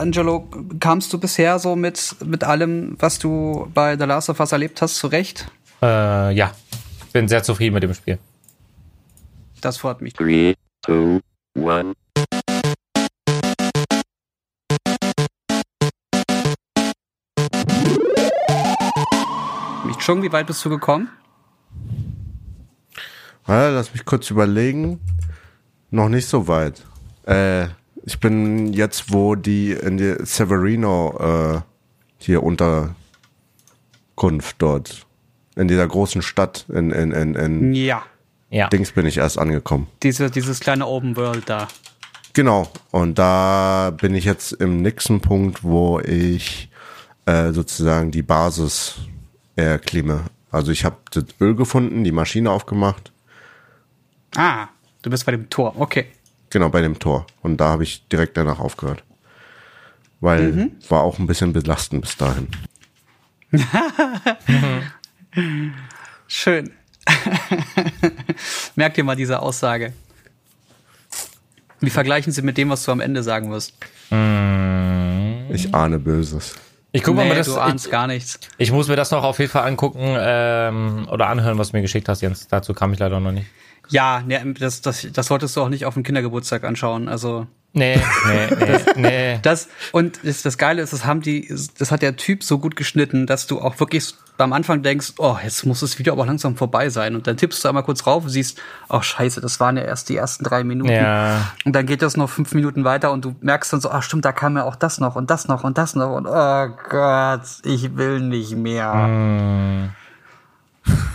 Angelo, kamst du bisher so mit, mit allem, was du bei The Last of Us erlebt hast, zurecht? Äh, ja, bin sehr zufrieden mit dem Spiel. Das freut mich. Three, two, one. Mich schon, wie weit bist du gekommen? Ja, lass mich kurz überlegen. Noch nicht so weit. Äh, ich bin jetzt, wo die in die Severino äh, hier Unterkunft dort. In dieser großen Stadt in, in, in, in Ja. Ja. Dings bin ich erst angekommen. Diese, dieses kleine Open World da. Genau. Und da bin ich jetzt im nächsten Punkt, wo ich äh, sozusagen die Basis erklimme. Also ich habe das Öl gefunden, die Maschine aufgemacht. Ah, du bist bei dem Tor. Okay. Genau, bei dem Tor. Und da habe ich direkt danach aufgehört. Weil war auch ein bisschen belastend bis dahin. Schön. Merkt ihr mal diese Aussage. Wie vergleichen sie mit dem, was du am Ende sagen wirst? Ich ahne Böses. Ich guck mal, nee, mir das, du ahnst ich, gar nichts. ich muss mir das noch auf jeden Fall angucken ähm, oder anhören, was du mir geschickt hast, Jens. Dazu kam ich leider noch nicht. Ja, nee, das, das, das solltest du auch nicht auf dem Kindergeburtstag anschauen. Also Nee, nee, nee, nee. das und das, das Geile ist, das haben die, das hat der Typ so gut geschnitten, dass du auch wirklich am Anfang denkst, oh, jetzt muss das Video aber langsam vorbei sein. Und dann tippst du einmal kurz rauf und siehst, oh scheiße, das waren ja erst die ersten drei Minuten. Ja. Und dann geht das noch fünf Minuten weiter und du merkst dann so, ach stimmt, da kam ja auch das noch und das noch und das noch und oh Gott, ich will nicht mehr.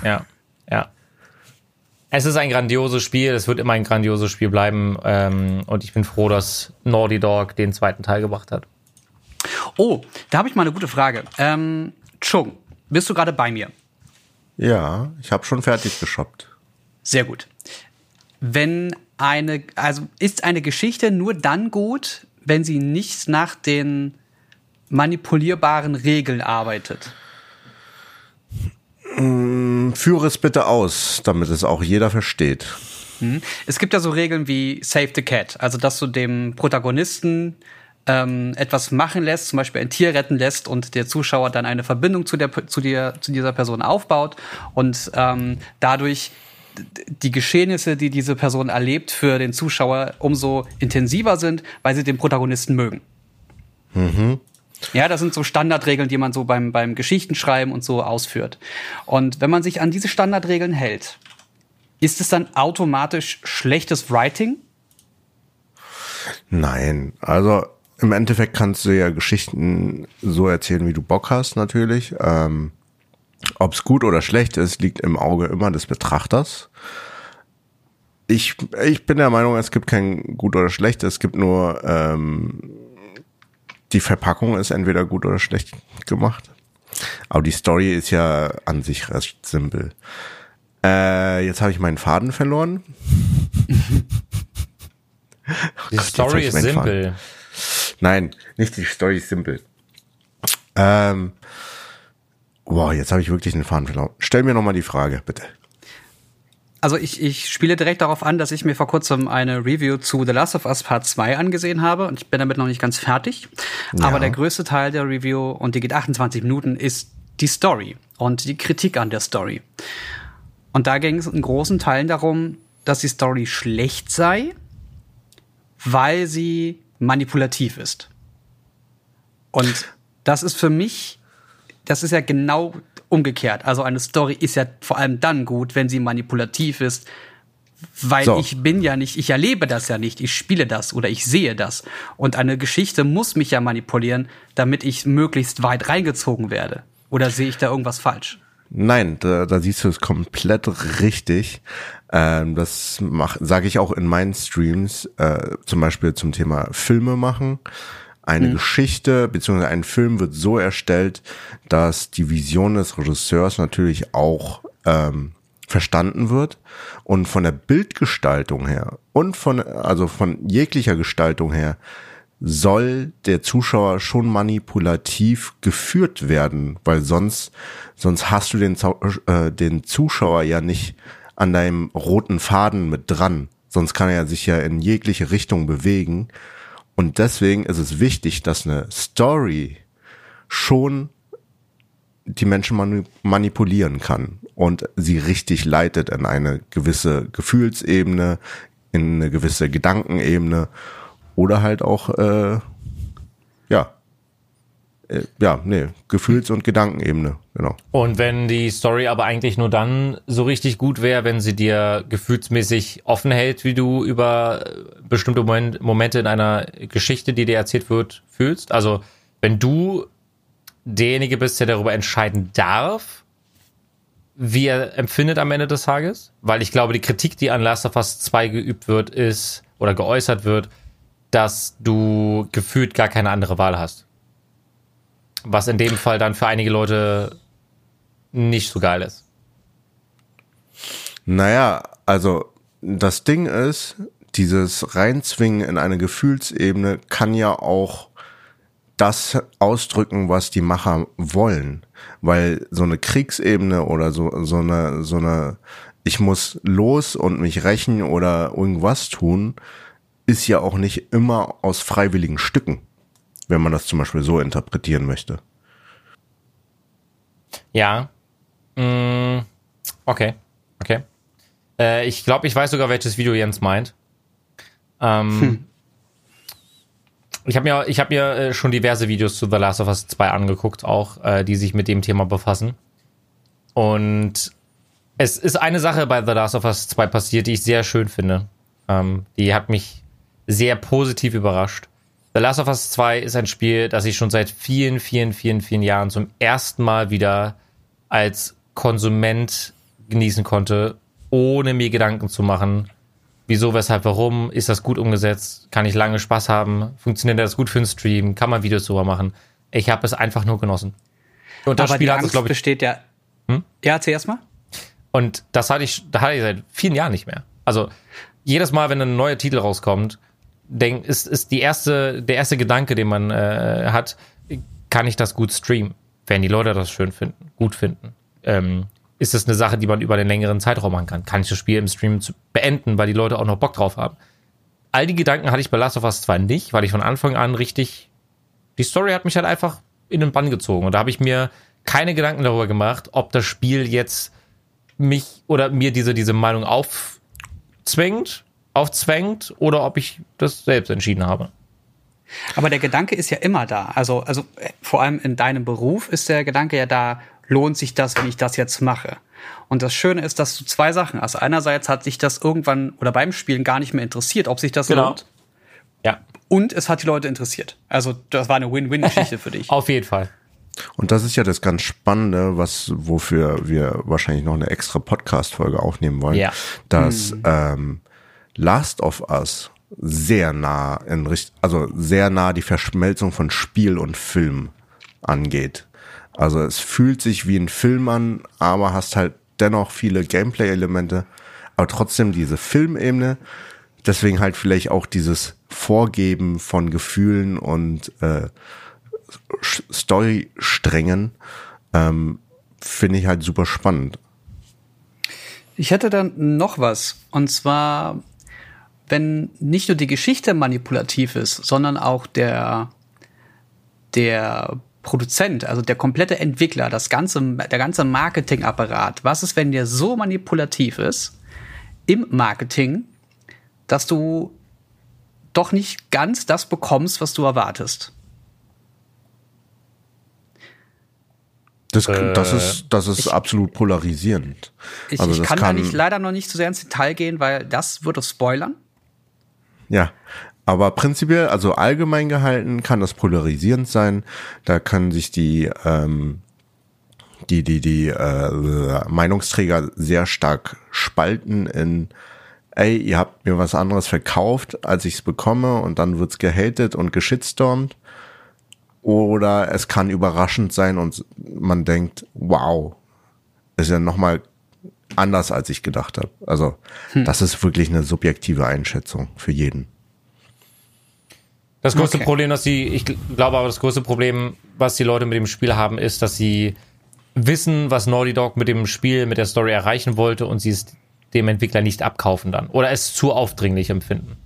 Ja, ja. Es ist ein grandioses Spiel, es wird immer ein grandioses Spiel bleiben ähm, und ich bin froh, dass Naughty Dog den zweiten Teil gebracht hat. Oh, da habe ich mal eine gute Frage. Ähm, Chung, bist du gerade bei mir? Ja, ich habe schon fertig geshoppt. Sehr gut. Wenn eine, also ist eine Geschichte nur dann gut, wenn sie nicht nach den manipulierbaren Regeln arbeitet. Führe es bitte aus, damit es auch jeder versteht. Es gibt ja so Regeln wie Save the Cat, also dass du dem Protagonisten ähm, etwas machen lässt, zum Beispiel ein Tier retten lässt und der Zuschauer dann eine Verbindung zu der zu dir zu dieser Person aufbaut und ähm, dadurch die Geschehnisse, die diese Person erlebt, für den Zuschauer umso intensiver sind, weil sie den Protagonisten mögen. Ja, das sind so Standardregeln, die man so beim, beim Geschichtenschreiben und so ausführt. Und wenn man sich an diese Standardregeln hält, ist es dann automatisch schlechtes Writing? Nein, also im Endeffekt kannst du ja Geschichten so erzählen, wie du Bock hast, natürlich. Ähm, Ob es gut oder schlecht ist, liegt im Auge immer des Betrachters. Ich, ich bin der Meinung, es gibt kein gut oder schlecht, es gibt nur ähm, die Verpackung ist entweder gut oder schlecht gemacht. Aber die Story ist ja an sich recht simpel. Äh, jetzt habe ich meinen Faden verloren. Die Gott, jetzt Story ist simpel. Nein, nicht die Story ist simpel. Ähm, boah, jetzt habe ich wirklich den Faden verloren. Stell mir nochmal die Frage, bitte. Also ich, ich spiele direkt darauf an, dass ich mir vor kurzem eine Review zu The Last of Us Part 2 angesehen habe und ich bin damit noch nicht ganz fertig. Aber der größte Teil der Review, und die geht 28 Minuten, ist die Story und die Kritik an der Story. Und da ging es in großen Teilen darum, dass die Story schlecht sei, weil sie manipulativ ist. Und das ist für mich, das ist ja genau umgekehrt. Also eine Story ist ja vor allem dann gut, wenn sie manipulativ ist, weil So. ich bin ja nicht, ich erlebe das ja nicht, ich spiele das oder ich sehe das. Und eine Geschichte muss mich ja manipulieren, damit ich möglichst weit reingezogen werde. Oder sehe ich da irgendwas falsch? Nein, da, da siehst du es komplett richtig. Ähm, das sage ich auch in meinen Streams, äh, zum Beispiel zum Thema Filme machen. Eine Geschichte beziehungsweise ein Film wird so erstellt, dass die Vision des Regisseurs natürlich auch ähm, verstanden wird und von der Bildgestaltung her und von also von jeglicher Gestaltung her soll der Zuschauer schon manipulativ geführt werden, weil sonst sonst hast du den äh, den Zuschauer ja nicht an deinem roten Faden mit dran, sonst kann er sich ja in jegliche Richtung bewegen Und deswegen ist es wichtig, dass eine Story schon die Menschen mani manipulieren kann und sie richtig leitet in eine gewisse Gefühlsebene, in eine gewisse Gedankenebene oder halt auch, äh, äh, ja, nee, Gefühls- und Gedankenebene, genau. Und wenn die Story aber eigentlich nur dann so richtig gut wäre, wenn sie dir gefühlsmäßig offen hält, wie du über äh, bestimmte Moment, Momente in einer Geschichte, die dir erzählt wird, fühlst. Also wenn du derjenige bist, der darüber entscheiden darf, wie er empfindet am Ende des Tages, weil ich glaube, die Kritik, die an Last of Us 2 geübt wird, ist oder geäußert wird, dass du gefühlt gar keine andere Wahl hast. Was in dem Fall dann für einige Leute nicht so geil ist. Naja, also das Ding ist, dieses Reinzwingen in eine Gefühlsebene kann ja auch das ausdrücken, was die Macher wollen. Weil so eine Kriegsebene oder so, so eine, so eine, ich muss los und mich rächen oder irgendwas tun, ist ja auch nicht immer aus freiwilligen Stücken, wenn man das zum Beispiel so interpretieren möchte. Ja. Mm, okay. Okay. Äh, ich glaube, ich weiß sogar, welches Video Jens meint. Ähm, hm. Ich habe mir, ich hab mir äh, schon diverse Videos zu The Last of Us 2 angeguckt, auch, äh, die sich mit dem Thema befassen. Und es ist eine Sache bei The Last of Us 2 passiert, die ich sehr schön finde. Ähm, die hat mich sehr positiv überrascht. The Last of Us 2 ist ein Spiel, das ich schon seit vielen, vielen, vielen, vielen Jahren zum ersten Mal wieder als Konsument genießen konnte, ohne mir Gedanken zu machen, wieso, weshalb, warum, ist das gut umgesetzt, kann ich lange Spaß haben, funktioniert das gut für einen Stream, kann man Videos drüber machen. Ich habe es einfach nur genossen. Und das Aber Spiel die Angst glaube ich, besteht ja. Hm? Ja, erzähl erst mal. Und das hatte ich, da hatte ich seit vielen Jahren nicht mehr. Also jedes Mal, wenn ein neuer Titel rauskommt, denk, ist, ist die erste, der erste Gedanke, den man äh, hat, kann ich das gut streamen, wenn die Leute das schön finden, gut finden. Ähm, ist das eine Sache, die man über einen längeren Zeitraum machen kann? Kann ich das Spiel im Stream beenden, weil die Leute auch noch Bock drauf haben? All die Gedanken hatte ich bei Last of Us 2 nicht, weil ich von Anfang an richtig, die Story hat mich halt einfach in den Bann gezogen und da habe ich mir keine Gedanken darüber gemacht, ob das Spiel jetzt mich oder mir diese, diese Meinung aufzwängt, aufzwängt oder ob ich das selbst entschieden habe. Aber der Gedanke ist ja immer da. Also, also äh, vor allem in deinem Beruf ist der Gedanke ja da, lohnt sich das, wenn ich das jetzt mache? Und das Schöne ist, dass du zwei Sachen hast. Einerseits hat sich das irgendwann oder beim Spielen gar nicht mehr interessiert, ob sich das genau. lohnt. Ja. Und es hat die Leute interessiert. Also das war eine Win-Win-Geschichte für dich. Auf jeden Fall. Und das ist ja das ganz Spannende, was wofür wir wahrscheinlich noch eine extra Podcast-Folge aufnehmen wollen, ja. dass hm. ähm, Last of Us sehr nah in Richt also sehr nah die Verschmelzung von Spiel und Film angeht. Also es fühlt sich wie ein Film an, aber hast halt dennoch viele Gameplay-Elemente, aber trotzdem diese Filmebene. Deswegen halt vielleicht auch dieses Vorgeben von Gefühlen und äh, Storysträngen ähm, finde ich halt super spannend. Ich hätte dann noch was. Und zwar, wenn nicht nur die Geschichte manipulativ ist, sondern auch der, der Produzent, also der komplette Entwickler, das ganze, der ganze Marketingapparat, was ist, wenn der so manipulativ ist im Marketing, dass du doch nicht ganz das bekommst, was du erwartest? Das, das ist, das ist ich, absolut polarisierend. Ich, also ich kann, kann da nicht, leider noch nicht zu sehr ins Detail gehen, weil das würde spoilern. Ja, aber prinzipiell, also allgemein gehalten, kann das polarisierend sein. Da können sich die ähm, die die die äh, Meinungsträger sehr stark spalten in ey, ihr habt mir was anderes verkauft, als ich es bekomme und dann wird's gehatet und geschitstormt. Oder es kann überraschend sein und man denkt, wow, ist ja nochmal anders, als ich gedacht habe. Also hm. das ist wirklich eine subjektive Einschätzung für jeden. Das größte okay. Problem, dass sie, ich glaube aber, das größte Problem, was die Leute mit dem Spiel haben, ist, dass sie wissen, was Naughty Dog mit dem Spiel, mit der Story erreichen wollte und sie es dem Entwickler nicht abkaufen dann oder es zu aufdringlich empfinden.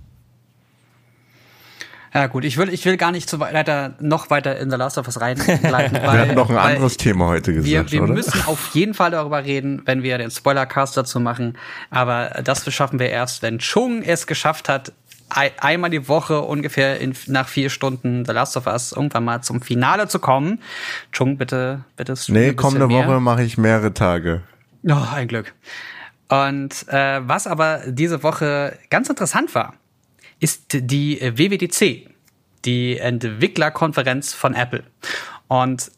Ja gut, ich will, ich will gar nicht zu weiter, noch weiter in The Last of Us reinbleiben. wir hatten noch ein anderes Thema heute gesagt, wir, wir oder? müssen auf jeden Fall darüber reden, wenn wir den Spoilercast dazu machen. Aber das schaffen wir erst, wenn Chung es geschafft hat, ei- einmal die Woche ungefähr in, nach vier Stunden The Last of Us irgendwann mal zum Finale zu kommen. Chung, bitte, bitte. Nee, kommende mehr. Woche mache ich mehrere Tage. Oh, ein Glück. Und äh, was aber diese Woche ganz interessant war, ist die äh, WWDC, die Entwicklerkonferenz von Apple. Und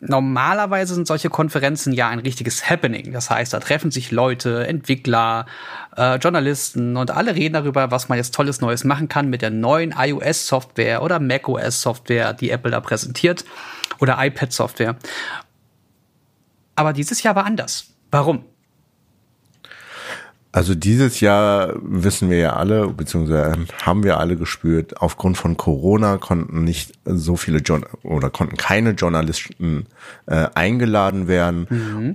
normalerweise sind solche Konferenzen ja ein richtiges Happening. Das heißt, da treffen sich Leute, Entwickler, äh, Journalisten und alle reden darüber, was man jetzt tolles Neues machen kann mit der neuen iOS-Software oder macOS-Software, die Apple da präsentiert oder iPad-Software. Aber dieses Jahr war anders. Warum? Also dieses Jahr wissen wir ja alle, beziehungsweise haben wir alle gespürt, aufgrund von Corona konnten nicht so viele John oder konnten keine Journalisten äh, eingeladen werden.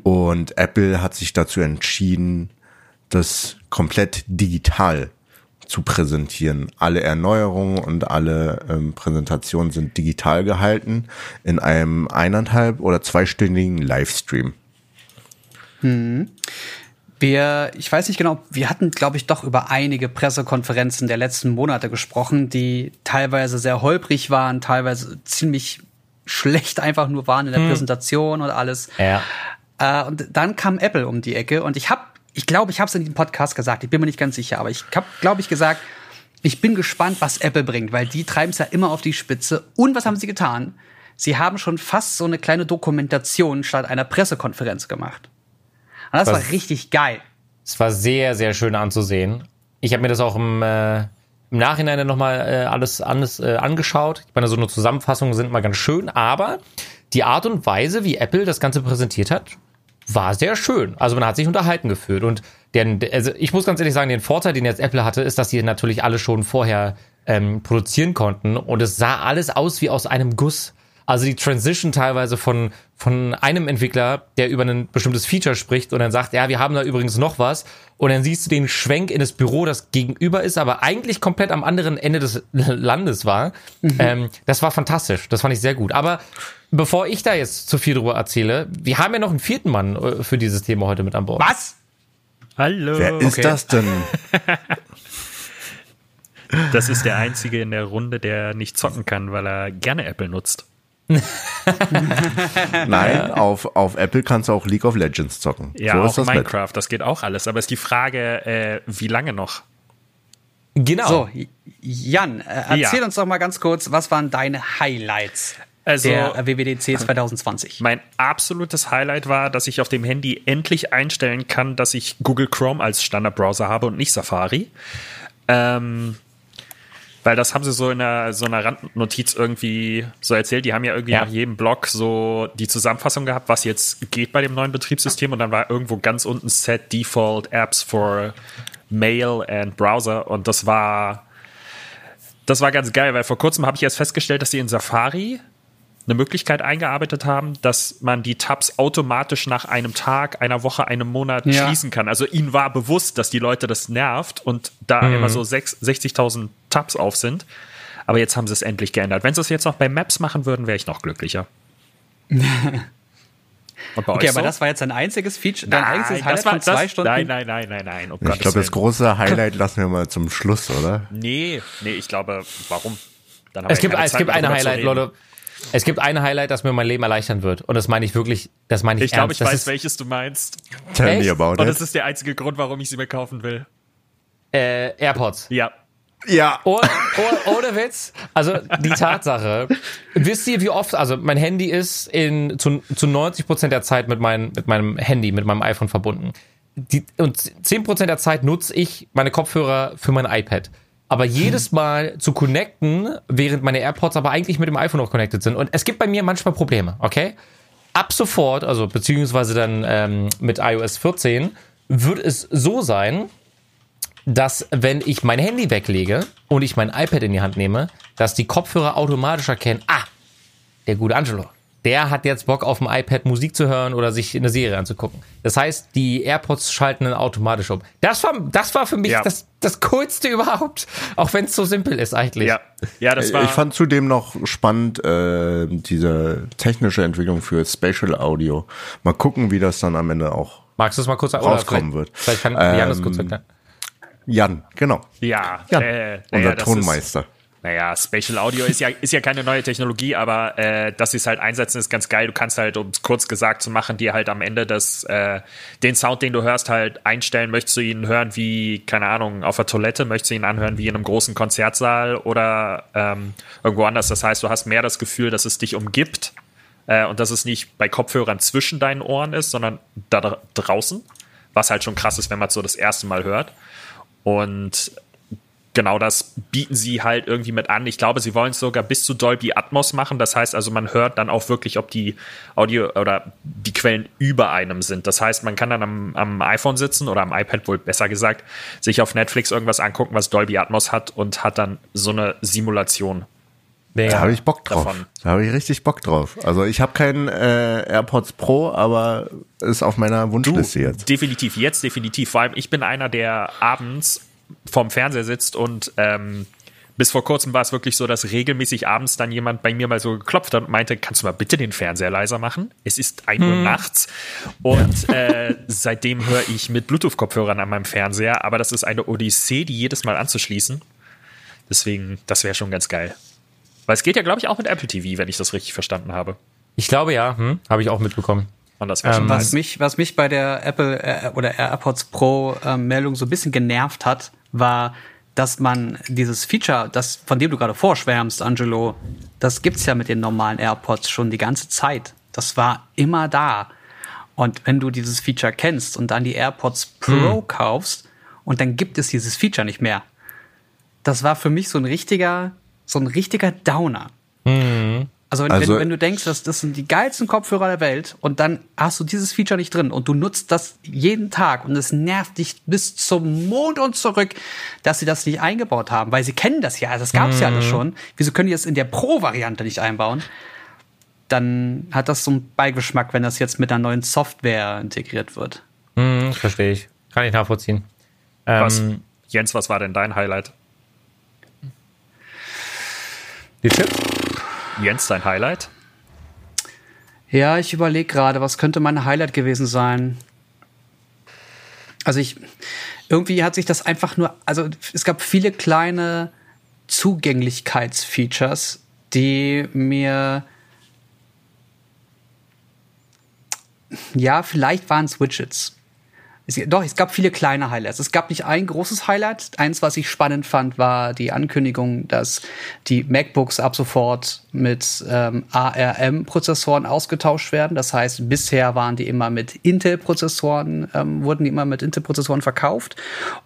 Und Apple hat sich dazu entschieden, das komplett digital zu präsentieren. Alle Erneuerungen und alle ähm, Präsentationen sind digital gehalten in einem eineinhalb oder zweistündigen Livestream. Wir, ich weiß nicht genau, wir hatten, glaube ich, doch über einige Pressekonferenzen der letzten Monate gesprochen, die teilweise sehr holprig waren, teilweise ziemlich schlecht einfach nur waren in der Präsentation und alles. Ja. Äh, und dann kam Apple um die Ecke und ich habe, ich glaube, ich habe es in diesem Podcast gesagt, ich bin mir nicht ganz sicher, aber ich habe, glaube ich, gesagt, ich bin gespannt, was Apple bringt, weil die treiben es ja immer auf die Spitze. Und was haben sie getan? Sie haben schon fast so eine kleine Dokumentation statt einer Pressekonferenz gemacht. Und das Was- war richtig geil. Es war sehr, sehr schön anzusehen. Ich habe mir das auch im, äh, im Nachhinein dann nochmal äh, alles, alles äh, angeschaut. Ich meine, so eine Zusammenfassung sind mal ganz schön, aber die Art und Weise, wie Apple das Ganze präsentiert hat, war sehr schön. Also man hat sich unterhalten gefühlt. Und der, also ich muss ganz ehrlich sagen, den Vorteil, den jetzt Apple hatte, ist, dass sie natürlich alle schon vorher ähm, produzieren konnten. Und es sah alles aus wie aus einem Guss. Also die Transition teilweise von, von einem Entwickler, der über ein bestimmtes Feature spricht und dann sagt, ja, wir haben da übrigens noch was. Und dann siehst du den Schwenk in das Büro, das gegenüber ist, aber eigentlich komplett am anderen Ende des Landes war. Ähm, das war fantastisch. Das fand ich sehr gut. Aber bevor ich da jetzt zu viel drüber erzähle, wir haben ja noch einen vierten Mann äh, für dieses Thema heute mit an Bord. Was? Hallo. Wer ist okay. das denn? Das ist der Einzige in der Runde, der nicht zocken kann, weil er gerne Apple nutzt. Nein, auf, auf Apple kannst du auch League of Legends zocken. Ja, so auch ist das. Minecraft, das geht auch alles. Aber ist die Frage, äh, wie lange noch? Genau. So, Jan, äh, erzähl Ja. uns doch mal ganz kurz, was waren deine Highlights Also- der WWDC 2020? Mein absolutes Highlight war, dass ich auf dem Handy endlich einstellen kann, dass ich Google Chrome als Standardbrowser habe und nicht Safari. Ähm, weil das haben sie so in einer, so einer Randnotiz irgendwie so erzählt. Die haben ja irgendwie Ja. nach jedem Blog so die Zusammenfassung gehabt, was jetzt geht bei dem neuen Betriebssystem. Und dann war irgendwo ganz unten Set Default Apps for Mail and Browser. Und das war, das war ganz geil, weil vor kurzem habe ich erst festgestellt, dass sie in Safari eine Möglichkeit eingearbeitet haben, dass man die Tabs automatisch nach einem Tag, einer Woche, einem Monat Ja. schließen kann. Also ihnen war bewusst, dass die Leute das nervt und da immer so sechs- 60.000 Tabs auf sind. Aber jetzt haben sie es endlich geändert. Wenn sie es jetzt noch bei Maps machen würden, wäre ich noch glücklicher. Okay, aber so? das war jetzt ein einziges Feature, dein einziges Highlight das war, von zwei das, Stunden? Nein, nein, nein, nein, nein. Um Ich glaube, das große Highlight lassen wir mal zum Schluss, oder? Nee, nee, ich glaube, warum? Dann haben Es wir gibt, es gibt eine Highlight. Leute. Es gibt eine Highlight, das mir mein Leben erleichtern wird. Und das meine ich wirklich, das meine ich, Ich glaube, ich das weiß, ist, welches du meinst. Tell Echt? me about Und it. das ist der einzige Grund, warum ich sie mir kaufen will. äh, AirPods. Ja. ja. Oh, oh, ohne Witz. Also die Tatsache. Wisst ihr, wie oft, also mein Handy ist in, zu, zu 90 Prozent der Zeit mit, mein, mit meinem Handy, mit meinem iPhone verbunden. Die, und 10 Prozent der Zeit nutze ich meine Kopfhörer für mein iPad. Aber jedes Mal zu connecten, während meine AirPods aber eigentlich mit dem iPhone noch connected sind. Und es gibt bei mir manchmal Probleme, okay? Ab sofort, also beziehungsweise dann ähm, mit iOS 14, wird es so sein, dass wenn ich mein Handy weglege und ich mein iPad in die Hand nehme, dass die Kopfhörer automatisch erkennen, ah, der gute Angelo, der hat jetzt Bock auf dem iPad Musik zu hören oder sich eine Serie anzugucken. Das heißt, die AirPods schalten dann automatisch um. Das war, das war für mich Ja. das, das Coolste überhaupt. Auch wenn es so simpel ist eigentlich. Ja, ja das war. Ich fand zudem noch spannend äh, diese technische Entwicklung für Spatial Audio. Mal gucken, wie das dann am Ende auch Magst du es mal kurz oder Rauskommen vielleicht- wird. Vielleicht kann Jan das Ähm, kurz erklären. Jan, genau, ja, Jan, äh, unser das Tonmeister. Ist, naja, Spatial Audio ist ja, ist ja keine neue Technologie, aber äh, dass sie es halt einsetzen, ist ganz geil. Du kannst halt, um es kurz gesagt zu machen, dir halt am Ende das, äh, den Sound, den du hörst, halt einstellen. Möchtest du ihn hören wie, keine Ahnung, auf der Toilette? Möchtest du ihn anhören wie in einem großen Konzertsaal oder ähm, irgendwo anders? Das heißt, du hast mehr das Gefühl, dass es dich umgibt äh, und dass es nicht bei Kopfhörern zwischen deinen Ohren ist, sondern da dra- draußen, was halt schon krass ist, wenn man es so das erste Mal hört. Und genau das bieten sie halt irgendwie mit an. Ich glaube, sie wollen es sogar bis zu Dolby Atmos machen. Das heißt also, man hört dann auch wirklich, ob die Audio oder die Quellen über einem sind. Das heißt, man kann dann am, am iPhone sitzen oder am iPad wohl besser gesagt, sich auf Netflix irgendwas angucken, was Dolby Atmos hat und hat dann so eine Simulation. Da habe ich Bock drauf. davon. Da habe ich richtig Bock drauf. Also ich habe keinen äh, AirPods Pro, aber ist auf meiner Wunschliste jetzt. Definitiv, jetzt definitiv. Vor allem, ich bin einer, der abends vorm Fernseher sitzt und ähm, bis vor kurzem war es wirklich so, dass regelmäßig abends dann jemand bei mir mal so geklopft hat und meinte, kannst du mal bitte den Fernseher leiser machen? Es ist 1 Uhr nachts und äh, seitdem höre ich mit Bluetooth-Kopfhörern an meinem Fernseher, aber das ist eine Odyssee, die jedes Mal anzuschließen. Deswegen, das wäre schon ganz geil. Weil es geht ja, glaube ich, auch mit Apple TV, wenn ich das richtig verstanden habe. Ich glaube ja, hm, habe ich auch mitbekommen. Und das wäre schon Ähm, Was mich, was mich bei der Apple äh, oder AirPods Pro ähm, Meldung so ein bisschen genervt hat, war, dass man dieses Feature, das von dem du gerade vorschwärmst, Angelo, das gibt's ja mit den normalen AirPods schon die ganze Zeit. Das war immer da. Und wenn du dieses Feature kennst und dann die AirPods Pro kaufst und dann gibt es dieses Feature nicht mehr. Das war für mich so ein richtiger, so ein richtiger Downer. Also, wenn, Also- wenn, wenn du denkst, dass das sind die geilsten Kopfhörer der Welt und dann hast du dieses Feature nicht drin und du nutzt das jeden Tag und es nervt dich bis zum Mond und zurück, dass sie das nicht eingebaut haben, weil sie kennen das ja, das gab's ja alles schon. Wieso können die das in der Pro-Variante nicht einbauen? Dann hat das so einen Beigeschmack, wenn das jetzt mit einer neuen Software integriert wird. Hm, verstehe ich. Kann ich nachvollziehen. Ähm, Was, Jens, was war denn dein Highlight? Die Chips? Jens, dein Highlight? Ja, ich überlege gerade, was könnte mein Highlight gewesen sein? Also ich, irgendwie hat sich das einfach nur, also es gab viele kleine Zugänglichkeitsfeatures, die mir, ja, vielleicht waren es Widgets. Es, doch, es gab viele kleine Highlights. Es gab nicht ein großes Highlight. Eins, was ich spannend fand, war die Ankündigung, dass die MacBooks ab sofort mit ähm, ARM-Prozessoren ausgetauscht werden. Das heißt, bisher waren die immer mit Intel-Prozessoren, ähm, wurden die immer mit Intel-Prozessoren verkauft.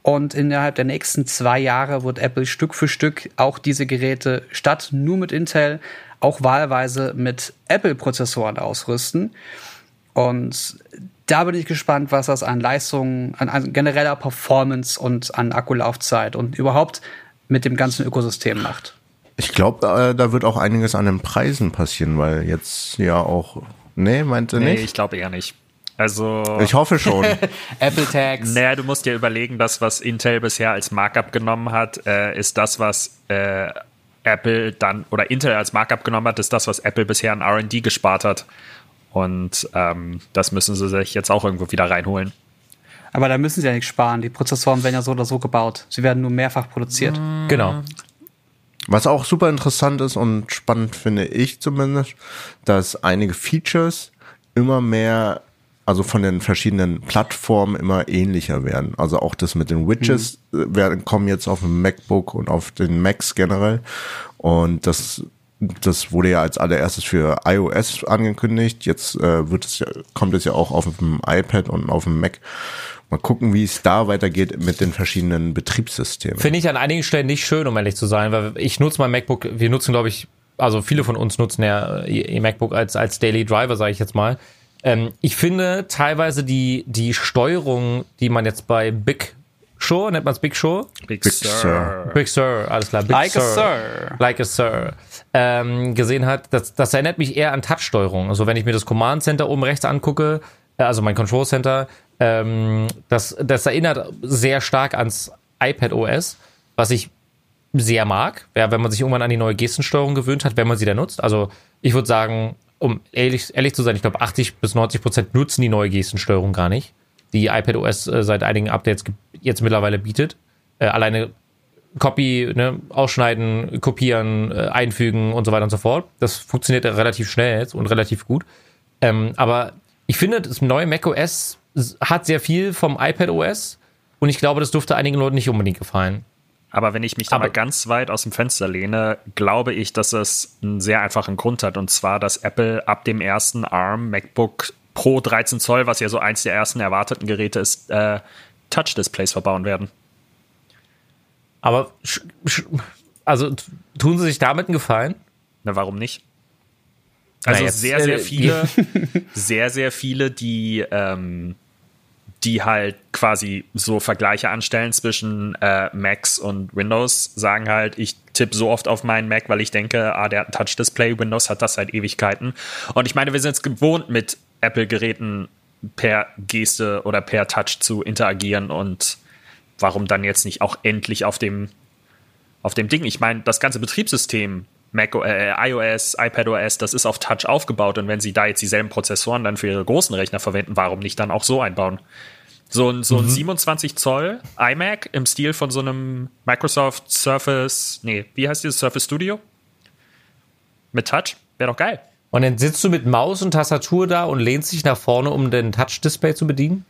Und innerhalb der nächsten zwei Jahre wird Apple Stück für Stück auch diese Geräte statt nur mit Intel auch wahlweise mit Apple-Prozessoren ausrüsten. Und da bin ich gespannt, was das an Leistung, an, an genereller Performance und an Akkulaufzeit und überhaupt mit dem ganzen Ökosystem macht. Ich glaube, äh, da wird auch einiges an den Preisen passieren, weil jetzt ja auch. Nee, meinte Nee, nicht? ich glaube eher nicht. Also, Ich hoffe schon. Apple Tags. naja, du musst dir überlegen, das, was Intel bisher als Markup genommen hat, äh, ist das, was äh, Apple dann, oder Intel als Markup genommen hat, ist das, was Apple bisher an RD gespart hat. Und ähm, das müssen sie sich jetzt auch irgendwo wieder reinholen. Aber da müssen sie ja nicht sparen. Die Prozessoren werden ja so oder so gebaut. Sie werden nur mehrfach produziert. Genau. Was auch super interessant ist und spannend finde ich zumindest, dass einige Features immer mehr, also von den verschiedenen Plattformen immer ähnlicher werden. Also auch das mit den Widgets äh, werden, kommen jetzt auf dem MacBook und auf den Macs generell. Und das, das wurde ja als allererstes für iOS angekündigt. Jetzt äh, wird es ja, kommt es ja auch auf dem iPad und auf dem Mac. Mal gucken, wie es da weitergeht mit den verschiedenen Betriebssystemen. Finde ich an einigen Stellen nicht schön, um ehrlich zu sein, weil ich nutze mein MacBook, wir nutzen, glaube ich, also viele von uns nutzen ja ihr MacBook als, als Daily Driver, sage ich jetzt mal. Ähm, ich finde teilweise die, die Steuerung, die man jetzt bei Big Show, nennt man es Big Show? Big, Big Sur. Sur. Big Sir, alles klar. Big Like a Sir. Like a Sir. Ähm, gesehen hat, das, das erinnert mich eher an Touch-Steuerung. Also wenn ich mir das Command Center oben rechts angucke, äh, also mein Control Center, ähm, das, das erinnert sehr stark ans iPad OS, was ich sehr mag, ja, wenn man sich irgendwann an die neue Gestensteuerung gewöhnt hat, wenn man sie da nutzt. Also ich würde sagen, um ehrlich, ehrlich zu sein, ich glaube 80 bis 90 Prozent nutzen die neue Gestensteuerung gar nicht, die iPad OS äh, seit einigen Updates jetzt mittlerweile bietet. Äh, alleine Copy, ne, ausschneiden, kopieren, äh, einfügen und so weiter und so fort. Das funktioniert relativ schnell jetzt und relativ gut. Ähm, aber ich finde, das neue macOS hat sehr viel vom iPad OS und ich glaube, das dürfte einigen Leuten nicht unbedingt gefallen. Aber wenn ich mich da mal ganz weit aus dem Fenster lehne, glaube ich, dass es einen sehr einfachen Grund hat. Und zwar, dass Apple ab dem ersten ARM MacBook Pro 13 Zoll, was ja so eins der ersten erwarteten Geräte ist, äh, Touch-Displays verbauen werden. Aber also tun sie sich damit einen Gefallen? Na, warum nicht? Also Na, sehr, sehr äh, viele, sehr, sehr viele, die ähm, die halt quasi so Vergleiche anstellen zwischen äh, Macs und Windows, sagen halt, ich tippe so oft auf meinen Mac, weil ich denke, ah, der hat ein Touch-Display, Windows hat das seit Ewigkeiten. Und ich meine, wir sind es gewohnt, mit Apple-Geräten per Geste oder per Touch zu interagieren und warum dann jetzt nicht auch endlich auf dem, auf dem Ding? Ich meine, das ganze Betriebssystem Mac, äh, iOS, iPadOS, das ist auf Touch aufgebaut und wenn sie da jetzt dieselben Prozessoren dann für ihre großen Rechner verwenden, warum nicht dann auch so einbauen? So ein, so ein mhm. 27 Zoll iMac im Stil von so einem Microsoft Surface, nee, wie heißt dieses Surface Studio? Mit Touch? Wäre doch geil. Und dann sitzt du mit Maus und Tastatur da und lehnst dich nach vorne, um den Touch-Display zu bedienen?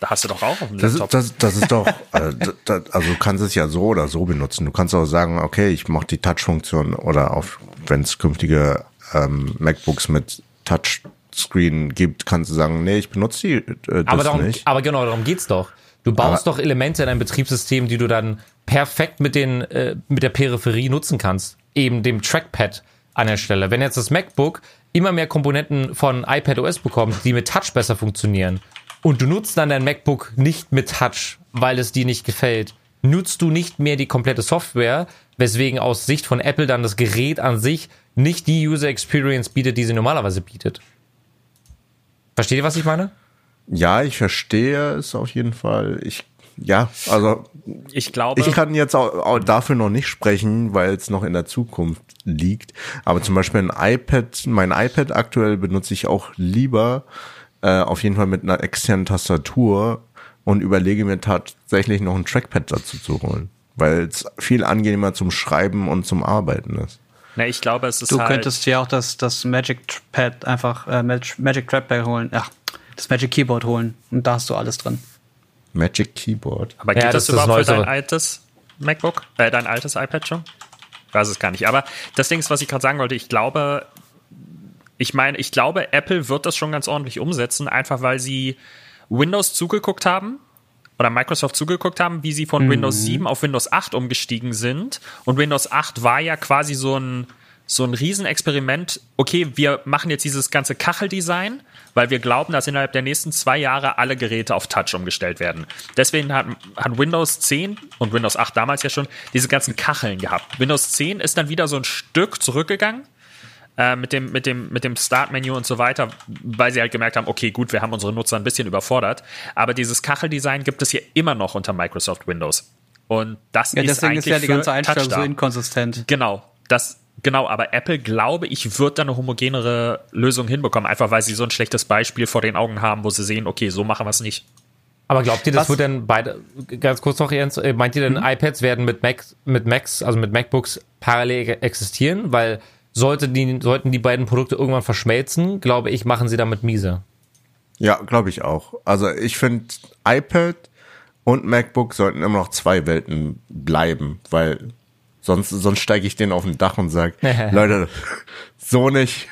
Da hast du doch auch auf dem das Laptop. Ist, das, das ist doch, also, das, also du kannst es ja so oder so benutzen. Du kannst auch sagen, okay, ich mache die Touch-Funktion oder auf, wenn es künftige ähm, MacBooks mit Touchscreen gibt, kannst du sagen, nee, ich benutze die äh, das aber darum, nicht. Aber genau, darum geht's doch. Du baust aber, doch Elemente in dein Betriebssystem, die du dann perfekt mit den äh, mit der Peripherie nutzen kannst, eben dem Trackpad an der Stelle. Wenn jetzt das MacBook immer mehr Komponenten von iPadOS bekommt, die mit Touch besser funktionieren und du nutzt dann dein MacBook nicht mit Touch, weil es dir nicht gefällt, nutzt du nicht mehr die komplette Software, weswegen aus Sicht von Apple dann das Gerät an sich nicht die User Experience bietet, die sie normalerweise bietet. Versteht ihr, was ich meine? Ja, ich verstehe es auf jeden Fall. Ich ja, also ich glaube, ich kann jetzt auch, auch dafür noch nicht sprechen, weil es noch in der Zukunft liegt. Aber zum Beispiel ein iPad, mein iPad aktuell benutze ich auch lieber äh, auf jeden Fall mit einer externen Tastatur und überlege mir tatsächlich noch ein Trackpad dazu zu holen, weil es viel angenehmer zum Schreiben und zum Arbeiten ist. Na, ich glaube, es ist Du halt könntest ja auch das, das Magic Pad einfach, äh, Magic Trackpad holen, ach, das Magic Keyboard holen und da hast du alles drin. Magic Keyboard. Aber geht ja, das, das überhaupt für dein altes MacBook? Äh, dein altes iPad schon? Ich weiß es gar nicht. Aber das Ding ist, was ich gerade sagen wollte, ich glaube, ich meine, ich glaube, Apple wird das schon ganz ordentlich umsetzen, einfach weil sie Windows zugeguckt haben oder Microsoft zugeguckt haben, wie sie von mhm. Windows 7 auf Windows 8 umgestiegen sind. Und Windows 8 war ja quasi so ein, so ein Riesenexperiment. Okay, wir machen jetzt dieses ganze Kacheldesign, weil wir glauben, dass innerhalb der nächsten zwei Jahre alle Geräte auf Touch umgestellt werden. Deswegen hat, hat Windows 10 und Windows 8 damals ja schon diese ganzen Kacheln gehabt. Windows 10 ist dann wieder so ein Stück zurückgegangen äh, mit dem, mit dem, mit dem Start-Menü und so weiter, weil sie halt gemerkt haben, okay, gut, wir haben unsere Nutzer ein bisschen überfordert. Aber dieses Kacheldesign gibt es hier immer noch unter Microsoft Windows. Und das ja, ist eigentlich ist ja die ganze Einstellung so inkonsistent. Genau, das genau, aber Apple glaube ich wird da eine homogenere Lösung hinbekommen, einfach weil sie so ein schlechtes Beispiel vor den Augen haben, wo sie sehen, okay, so machen wir es nicht. Aber glaubt ihr, das Was? wird denn beide, ganz kurz noch, Jens, äh, meint ihr denn, mhm. iPads werden mit Mac, mit Macs, also mit MacBooks parallel existieren? Weil sollte die, sollten die beiden Produkte irgendwann verschmelzen, glaube ich, machen sie damit miese. Ja, glaube ich auch. Also ich finde, iPad und MacBook sollten immer noch zwei Welten bleiben, weil sonst, sonst steige ich den auf ein Dach und sage, Leute, so nicht.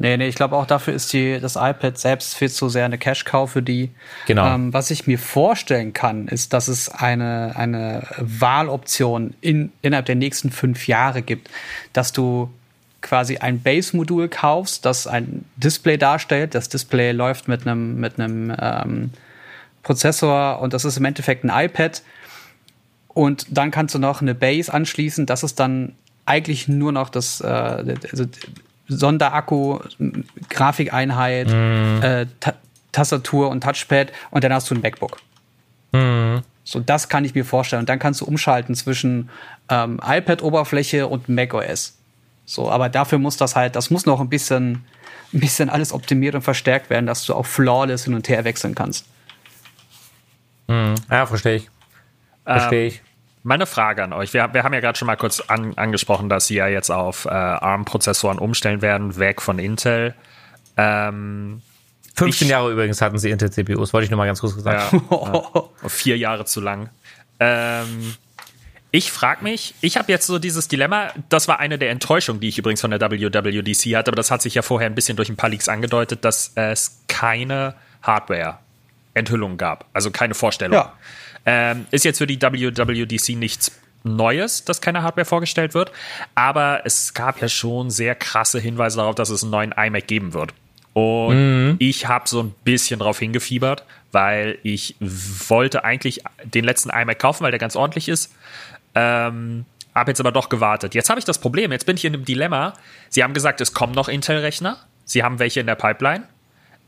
Nee, nee, ich glaube auch dafür ist die, das iPad selbst viel zu sehr eine Cash-Cow für die. Genau. Ähm, was ich mir vorstellen kann, ist, dass es eine, eine Wahloption in, innerhalb der nächsten fünf Jahre gibt, dass du quasi ein Base-Modul kaufst, das ein Display darstellt. Das Display läuft mit einem mit einem ähm, Prozessor und das ist im Endeffekt ein iPad. Und dann kannst du noch eine Base anschließen. Das ist dann eigentlich nur noch das äh, also Sonderakku, Grafikeinheit, Mhm. äh, Ta Tastatur und Touchpad und dann hast du ein MacBook. Mhm. So, das kann ich mir vorstellen. Und dann kannst du umschalten zwischen ähm, iPad-Oberfläche und macOS. So, aber dafür muss das halt, das muss noch ein bisschen, ein bisschen alles optimiert und verstärkt werden, dass du auch flawless hin und her wechseln kannst. Ja, verstehe ich. Verstehe ich. Meine Frage an euch. Wir, wir haben ja gerade schon mal kurz an, angesprochen, dass sie ja jetzt auf äh, ARM-Prozessoren umstellen werden, weg von Intel. Ähm, 15 ich- Jahre übrigens hatten sie Intel-CPUs, wollte ich nur mal ganz kurz gesagt haben. ja, ja, vier Jahre zu lang. Ähm, ich frage mich, ich habe jetzt so dieses Dilemma, das war eine der Enttäuschungen, die ich übrigens von der WWDC hatte, aber das hat sich ja vorher ein bisschen durch ein paar Leaks angedeutet, dass es keine Hardware-Enthüllung gab, also keine Vorstellung. Ja. Ähm, ist jetzt für die WWDC nichts Neues, dass keine Hardware vorgestellt wird, aber es gab ja schon sehr krasse Hinweise darauf, dass es einen neuen iMac geben wird. Und ich habe so ein bisschen drauf hingefiebert, weil ich wollte eigentlich den letzten iMac kaufen, weil der ganz ordentlich ist. Ähm, habe jetzt aber doch gewartet. Jetzt habe ich das Problem, jetzt bin ich in einem Dilemma. Sie haben gesagt, es kommen noch Intel-Rechner. Sie haben welche in der Pipeline.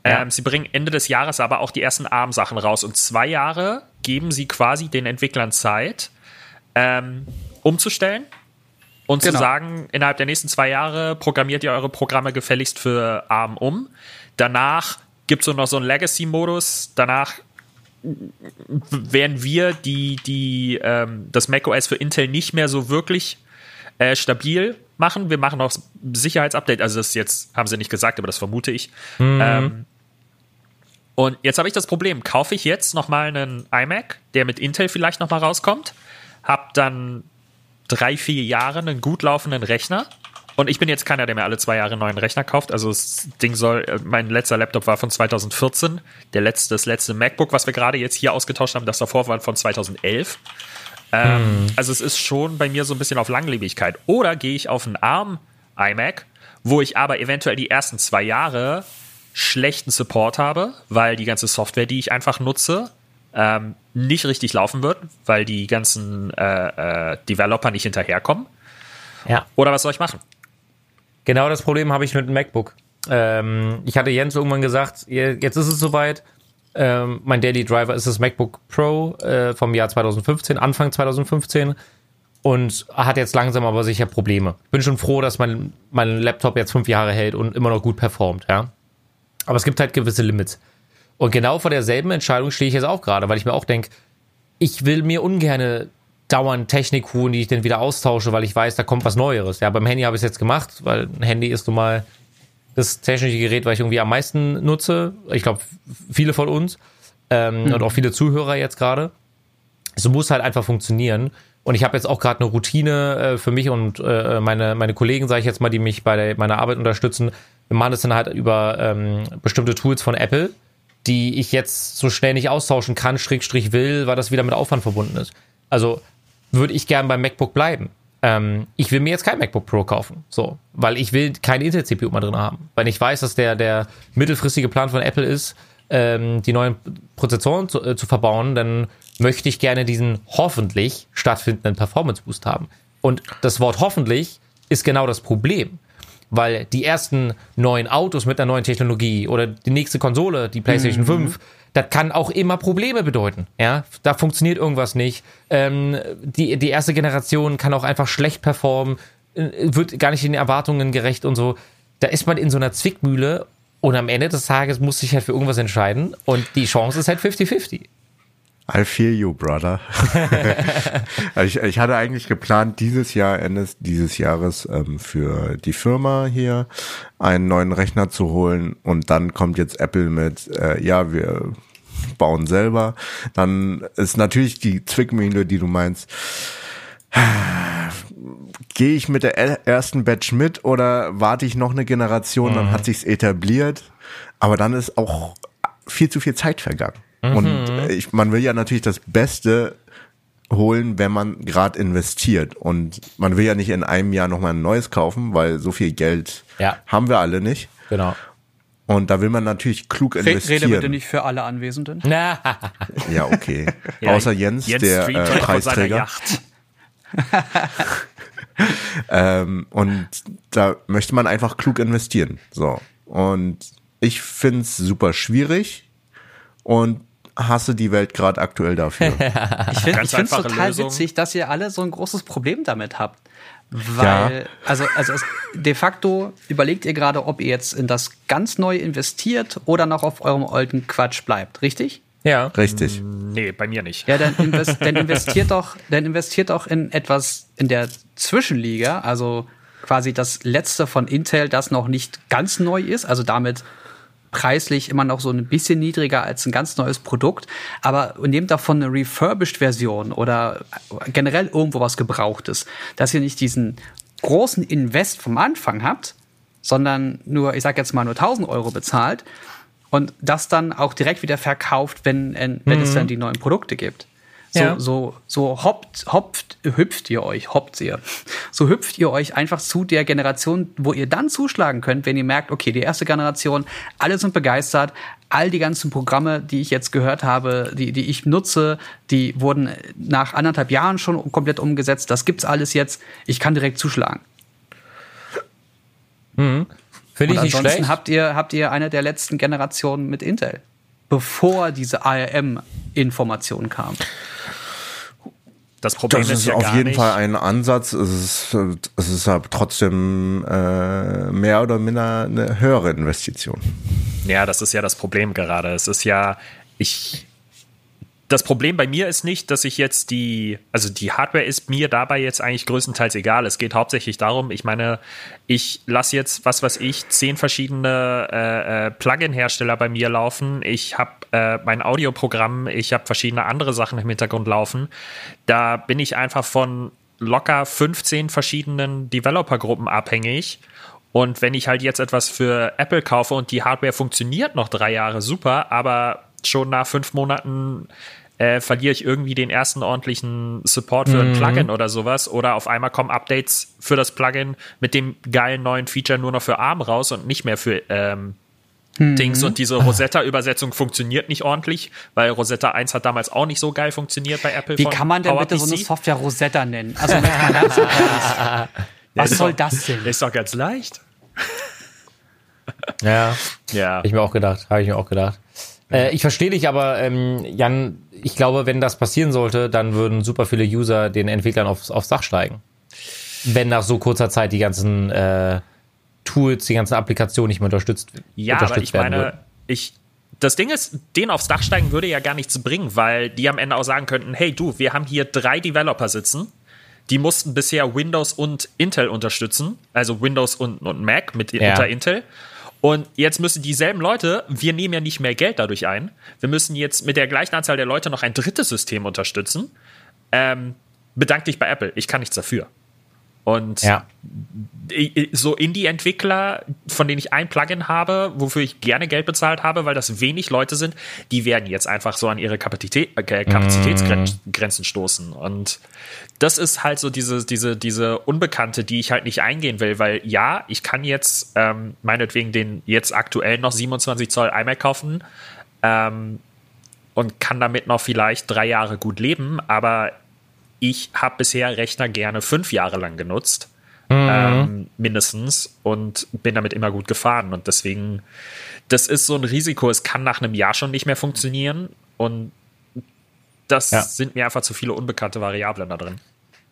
Ja. Ähm, sie bringen Ende des Jahres aber auch die ersten ARM-Sachen raus. Und zwei Jahre geben sie quasi den Entwicklern Zeit, ähm, umzustellen und Genau. zu sagen, innerhalb der nächsten zwei Jahre programmiert ihr eure Programme gefälligst für ARM um. Danach gibt es noch so einen Legacy-Modus. Danach werden wir die, die, ähm, das macOS für Intel nicht mehr so wirklich äh, stabil machen. Wir machen noch Sicherheitsupdate. Also das jetzt haben sie nicht gesagt, aber das vermute ich. Ähm, und jetzt habe ich das Problem, kaufe ich jetzt nochmal einen iMac, der mit Intel vielleicht nochmal rauskommt, habe dann drei, vier Jahre einen gut laufenden Rechner. Und ich bin jetzt keiner, der mir alle zwei Jahre einen neuen Rechner kauft. Also das Ding soll, äh, mein letzter Laptop war von 2014. Der letzte, das letzte MacBook, was wir gerade jetzt hier ausgetauscht haben, das davor war von 2011. Ähm, Also es ist schon bei mir so ein bisschen auf Langlebigkeit. Oder gehe ich auf einen ARM iMac, wo ich aber eventuell die ersten zwei Jahre schlechten Support habe, weil die ganze Software, die ich einfach nutze, ähm, nicht richtig laufen wird, weil die ganzen äh, äh, Developer nicht hinterherkommen. Ja. Oder was soll ich machen? Genau das Problem habe ich mit dem MacBook. Ähm, ich hatte Jens irgendwann gesagt, je- jetzt ist es soweit. Ähm, mein Daily Driver ist das MacBook Pro äh, vom Jahr 2015, Anfang 2015 und hat jetzt langsam aber sicher Probleme. Bin schon froh, dass mein, mein Laptop jetzt fünf Jahre hält und immer noch gut performt, ja. Aber es gibt halt gewisse Limits. Und genau vor derselben Entscheidung stehe ich jetzt auch gerade, weil ich mir auch denke, ich will mir ungerne dauernd Technik holen, die ich dann wieder austausche, weil ich weiß, da kommt was Neueres. Ja, beim Handy habe ich es jetzt gemacht, weil ein Handy ist nun mal das technische Gerät, was ich irgendwie am meisten nutze. Ich glaube, viele von uns ähm, und auch viele Zuhörer jetzt gerade. Es muss halt einfach funktionieren. Und ich habe jetzt auch gerade eine Routine äh, für mich und äh, meine, meine Kollegen, sage ich jetzt mal, die mich bei der, meiner Arbeit unterstützen. Wir machen das dann halt über ähm, bestimmte Tools von Apple, die ich jetzt so schnell nicht austauschen kann, Schrägstrich will, weil das wieder mit Aufwand verbunden ist. Also würde ich gern beim MacBook bleiben. Ähm, ich will mir jetzt kein MacBook Pro kaufen, so, weil ich will keine Intel-CPU mal drin haben. Weil ich weiß, dass der, der mittelfristige Plan von Apple ist, ähm, die neuen Prozessoren zu, äh, zu verbauen, dann möchte ich gerne diesen hoffentlich stattfindenden Performance-Boost haben. Und das Wort hoffentlich ist genau das Problem. Weil die ersten neuen Autos mit einer neuen Technologie oder die nächste Konsole, die PlayStation 5, das kann auch immer Probleme bedeuten. Ja, da funktioniert irgendwas nicht. Ähm, die, die erste Generation kann auch einfach schlecht performen, äh, wird gar nicht den Erwartungen gerecht und so. Da ist man in so einer Zwickmühle und am Ende des Tages muss sich halt für irgendwas entscheiden und die Chance ist halt 50-50. I feel you, brother. ich, ich hatte eigentlich geplant, dieses Jahr, Ende dieses Jahres, ähm, für die Firma hier einen neuen Rechner zu holen und dann kommt jetzt Apple mit, äh, ja, wir bauen selber. Dann ist natürlich die Zwickmühle, die du meinst, gehe ich mit der er- ersten Batch mit oder warte ich noch eine Generation, dann hat sich's etabliert. Aber dann ist auch viel zu viel Zeit vergangen. Und äh, ich, man will ja natürlich das Beste holen, wenn man gerade investiert. Und man will ja nicht in einem Jahr nochmal ein neues kaufen, weil so viel Geld Ja. haben wir alle nicht. Genau. Und da will man natürlich klug Re investieren. rede bitte nicht für alle Anwesenden. Na, Ja, okay. Ja, Außer Jens, der streamt äh, Preisträger. Yacht. Ähm, und da möchte man einfach klug investieren. So. Und ich find's super schwierig und hasse die Welt gerade aktuell dafür. Ich finde es total Lösung. witzig, dass ihr alle so ein großes Problem damit habt. Weil, also, also es, de facto überlegt ihr gerade, ob ihr jetzt in das ganz neu investiert oder noch auf eurem alten Quatsch bleibt, richtig? ja. Richtig. Nee, bei mir nicht. Ja, dann, invest, dann investiert doch, dann investiert doch in etwas in der Zwischenliga, also quasi das letzte von Intel, das noch nicht ganz neu ist, also damit preislich immer noch so ein bisschen niedriger als ein ganz neues Produkt, aber nehmt davon eine refurbished Version oder generell irgendwo was gebrauchtes, dass ihr nicht diesen großen Invest vom Anfang habt, sondern nur, ich sag jetzt mal nur 1000 Euro bezahlt und das dann auch direkt wieder verkauft, wenn, wenn es dann die neuen Produkte gibt. So, Ja. so, so hoppt, hopft, hüpft ihr euch, hoppt ihr. So hüpft ihr euch einfach zu der Generation, wo ihr dann zuschlagen könnt, wenn ihr merkt, okay, die erste Generation, alle sind begeistert, all die ganzen Programme, die ich jetzt gehört habe, die, die ich nutze, die wurden nach anderthalb Jahren schon komplett umgesetzt. Das gibt's alles jetzt. Ich kann direkt zuschlagen. Finde Und ich nicht ansonsten schlecht. habt ihr, habt ihr eine der letzten Generationen mit Intel, bevor diese ARM-Information kam. Das Problem Das ist, ist ja auf jeden nicht, Fall ein Ansatz. Es ist, es ist aber trotzdem äh, mehr oder minder eine höhere Investition. Ja, das ist ja das Problem gerade. Es ist ja, ich. Das Problem bei mir ist nicht, dass ich jetzt die, also die Hardware ist mir dabei jetzt eigentlich größtenteils egal. Es geht hauptsächlich darum, ich meine, ich lasse jetzt, was weiß ich, zehn verschiedene äh, äh, Plugin-Hersteller bei mir laufen. Ich habe äh, mein Audioprogramm, ich habe verschiedene andere Sachen im Hintergrund laufen. Da bin ich einfach von locker 15 verschiedenen Developer-Gruppen abhängig. Und wenn ich halt jetzt etwas für Apple kaufe und die Hardware funktioniert noch drei Jahre super, aber schon nach fünf Monaten äh, verliere ich irgendwie den ersten ordentlichen Support für ein Plugin oder sowas. Oder auf einmal kommen Updates für das Plugin mit dem geilen neuen Feature nur noch für ARM raus und nicht mehr für ähm, Dings. Und diese Rosetta-Übersetzung funktioniert nicht ordentlich, weil Rosetta 1 hat damals auch nicht so geil funktioniert bei Apple. Wie von kann man denn bitte so eine PowerPC? Software Rosetta nennen? Also. Was soll das denn? Ist doch ganz leicht. Ja. Ja. Hab ich mir auch gedacht, habe ich mir auch gedacht. Äh, ich verstehe dich, aber ähm, Jan, ich glaube, wenn das passieren sollte, dann würden super viele User den Entwicklern aufs, aufs Dach steigen. Wenn nach so kurzer Zeit die ganzen äh, Tools, die ganzen Applikationen nicht mehr unterstützt, Ja, aber unterstützt ich werden meine, würden. ich. Das Ding ist, den aufs Dach steigen würde ja gar nichts bringen, weil die am Ende auch sagen könnten, hey du, wir haben hier drei Developer sitzen, die mussten bisher Windows und Intel unterstützen, also Windows und, und Mac mit Ja. unter Intel. Und jetzt müssen dieselben Leute, wir nehmen ja nicht mehr Geld dadurch ein, wir müssen jetzt mit der gleichen Anzahl der Leute noch ein drittes System unterstützen. Ähm, bedank dich bei Apple, ich kann nichts dafür. Und Ja. so Indie-Entwickler, von denen ich ein Plugin habe, wofür ich gerne Geld bezahlt habe, weil das wenig Leute sind, die werden jetzt einfach so an ihre Kapazität, äh, Kapazitätsgrenzen stoßen. Und das ist halt so diese, diese, diese Unbekannte, die ich halt nicht eingehen will, weil ja, ich kann jetzt ähm, meinetwegen den jetzt aktuell noch 27 Zoll iMac kaufen ähm, und kann damit noch vielleicht drei Jahre gut leben, aber ich habe bisher Rechner gerne fünf Jahre lang genutzt ähm, mindestens und bin damit immer gut gefahren. Und deswegen, das ist so ein Risiko. Es kann nach einem Jahr schon nicht mehr funktionieren und das Ja. sind mir einfach zu viele unbekannte Variablen da drin.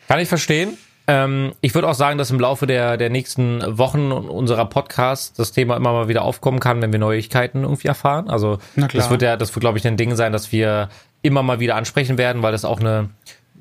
Kann ich verstehen. Ähm, ich würde auch sagen, dass im Laufe der, der nächsten Wochen unserer Podcasts das Thema immer mal wieder aufkommen kann, wenn wir Neuigkeiten irgendwie erfahren. Also das wird ja, das wird, glaube ich, ein Ding sein, dass wir immer mal wieder ansprechen werden, weil das auch eine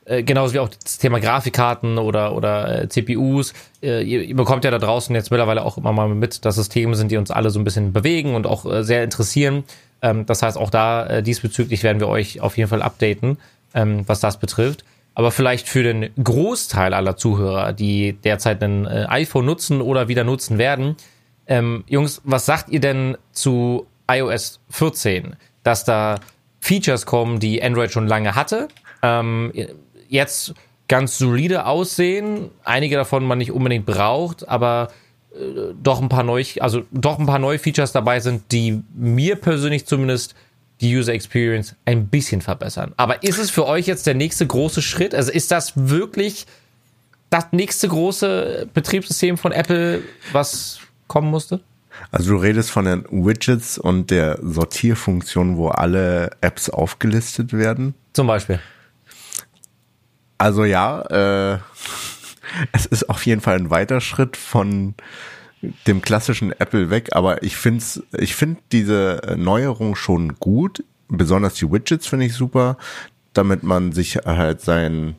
äh, genauso wie auch das Thema Grafikkarten oder oder äh, CPUs. Äh, ihr, ihr bekommt ja da draußen jetzt mittlerweile auch immer mal mit, dass es Themen sind, die uns alle so ein bisschen bewegen und auch äh, sehr interessieren. Ähm, das heißt, auch da äh, diesbezüglich werden wir euch auf jeden Fall updaten, ähm, was das betrifft. Aber vielleicht für den Großteil aller Zuhörer, die derzeit ein äh, iPhone nutzen oder wieder nutzen werden, ähm, Jungs, was sagt ihr denn zu iOS 14? Dass da Features kommen, die Android schon lange hatte, ähm, jetzt ganz solide aussehen, einige davon man nicht unbedingt braucht, aber äh, doch ein paar neu, also doch ein paar neue Features dabei sind, die mir persönlich zumindest die User Experience ein bisschen verbessern. Aber ist es für euch jetzt der nächste große Schritt? Also ist das wirklich das nächste große Betriebssystem von Apple, was kommen musste? Also du redest von den Widgets und der Sortierfunktion, wo alle Apps aufgelistet werden. Zum Beispiel. Also ja, äh, es ist auf jeden Fall ein weiter Schritt von dem klassischen Apple weg, aber ich finde ich finde diese Neuerung schon gut. Besonders die Widgets finde ich super, damit man sich halt sein,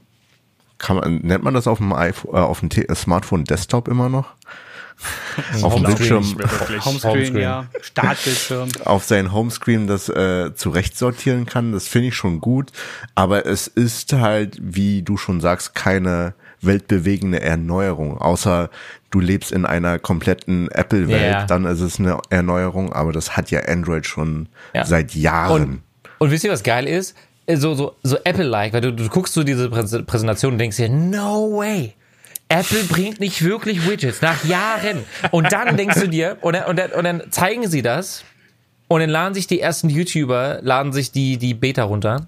kann man, nennt man das auf dem iPhone, äh, auf dem Smartphone Desktop immer noch? Auf dem Bildschirm, Homescreen, Homescreen. ja, Startbildschirm. auf sein Homescreen das äh, zurechtsortieren kann. Das finde ich schon gut. Aber es ist halt, wie du schon sagst, keine weltbewegende Erneuerung. Außer du lebst in einer kompletten Apple-Welt, Ja. dann ist es eine Erneuerung. Aber das hat ja Android schon Ja. seit Jahren. Und, und wisst ihr, was geil ist? Äh, So, so, so Apple-like, weil du, du guckst so diese Präs- Präsentation und denkst dir, no way. Apple bringt nicht wirklich Widgets nach Jahren. Und dann denkst du dir, und und, und dann zeigen sie das und dann laden sich die ersten YouTuber, laden sich die, die Beta runter.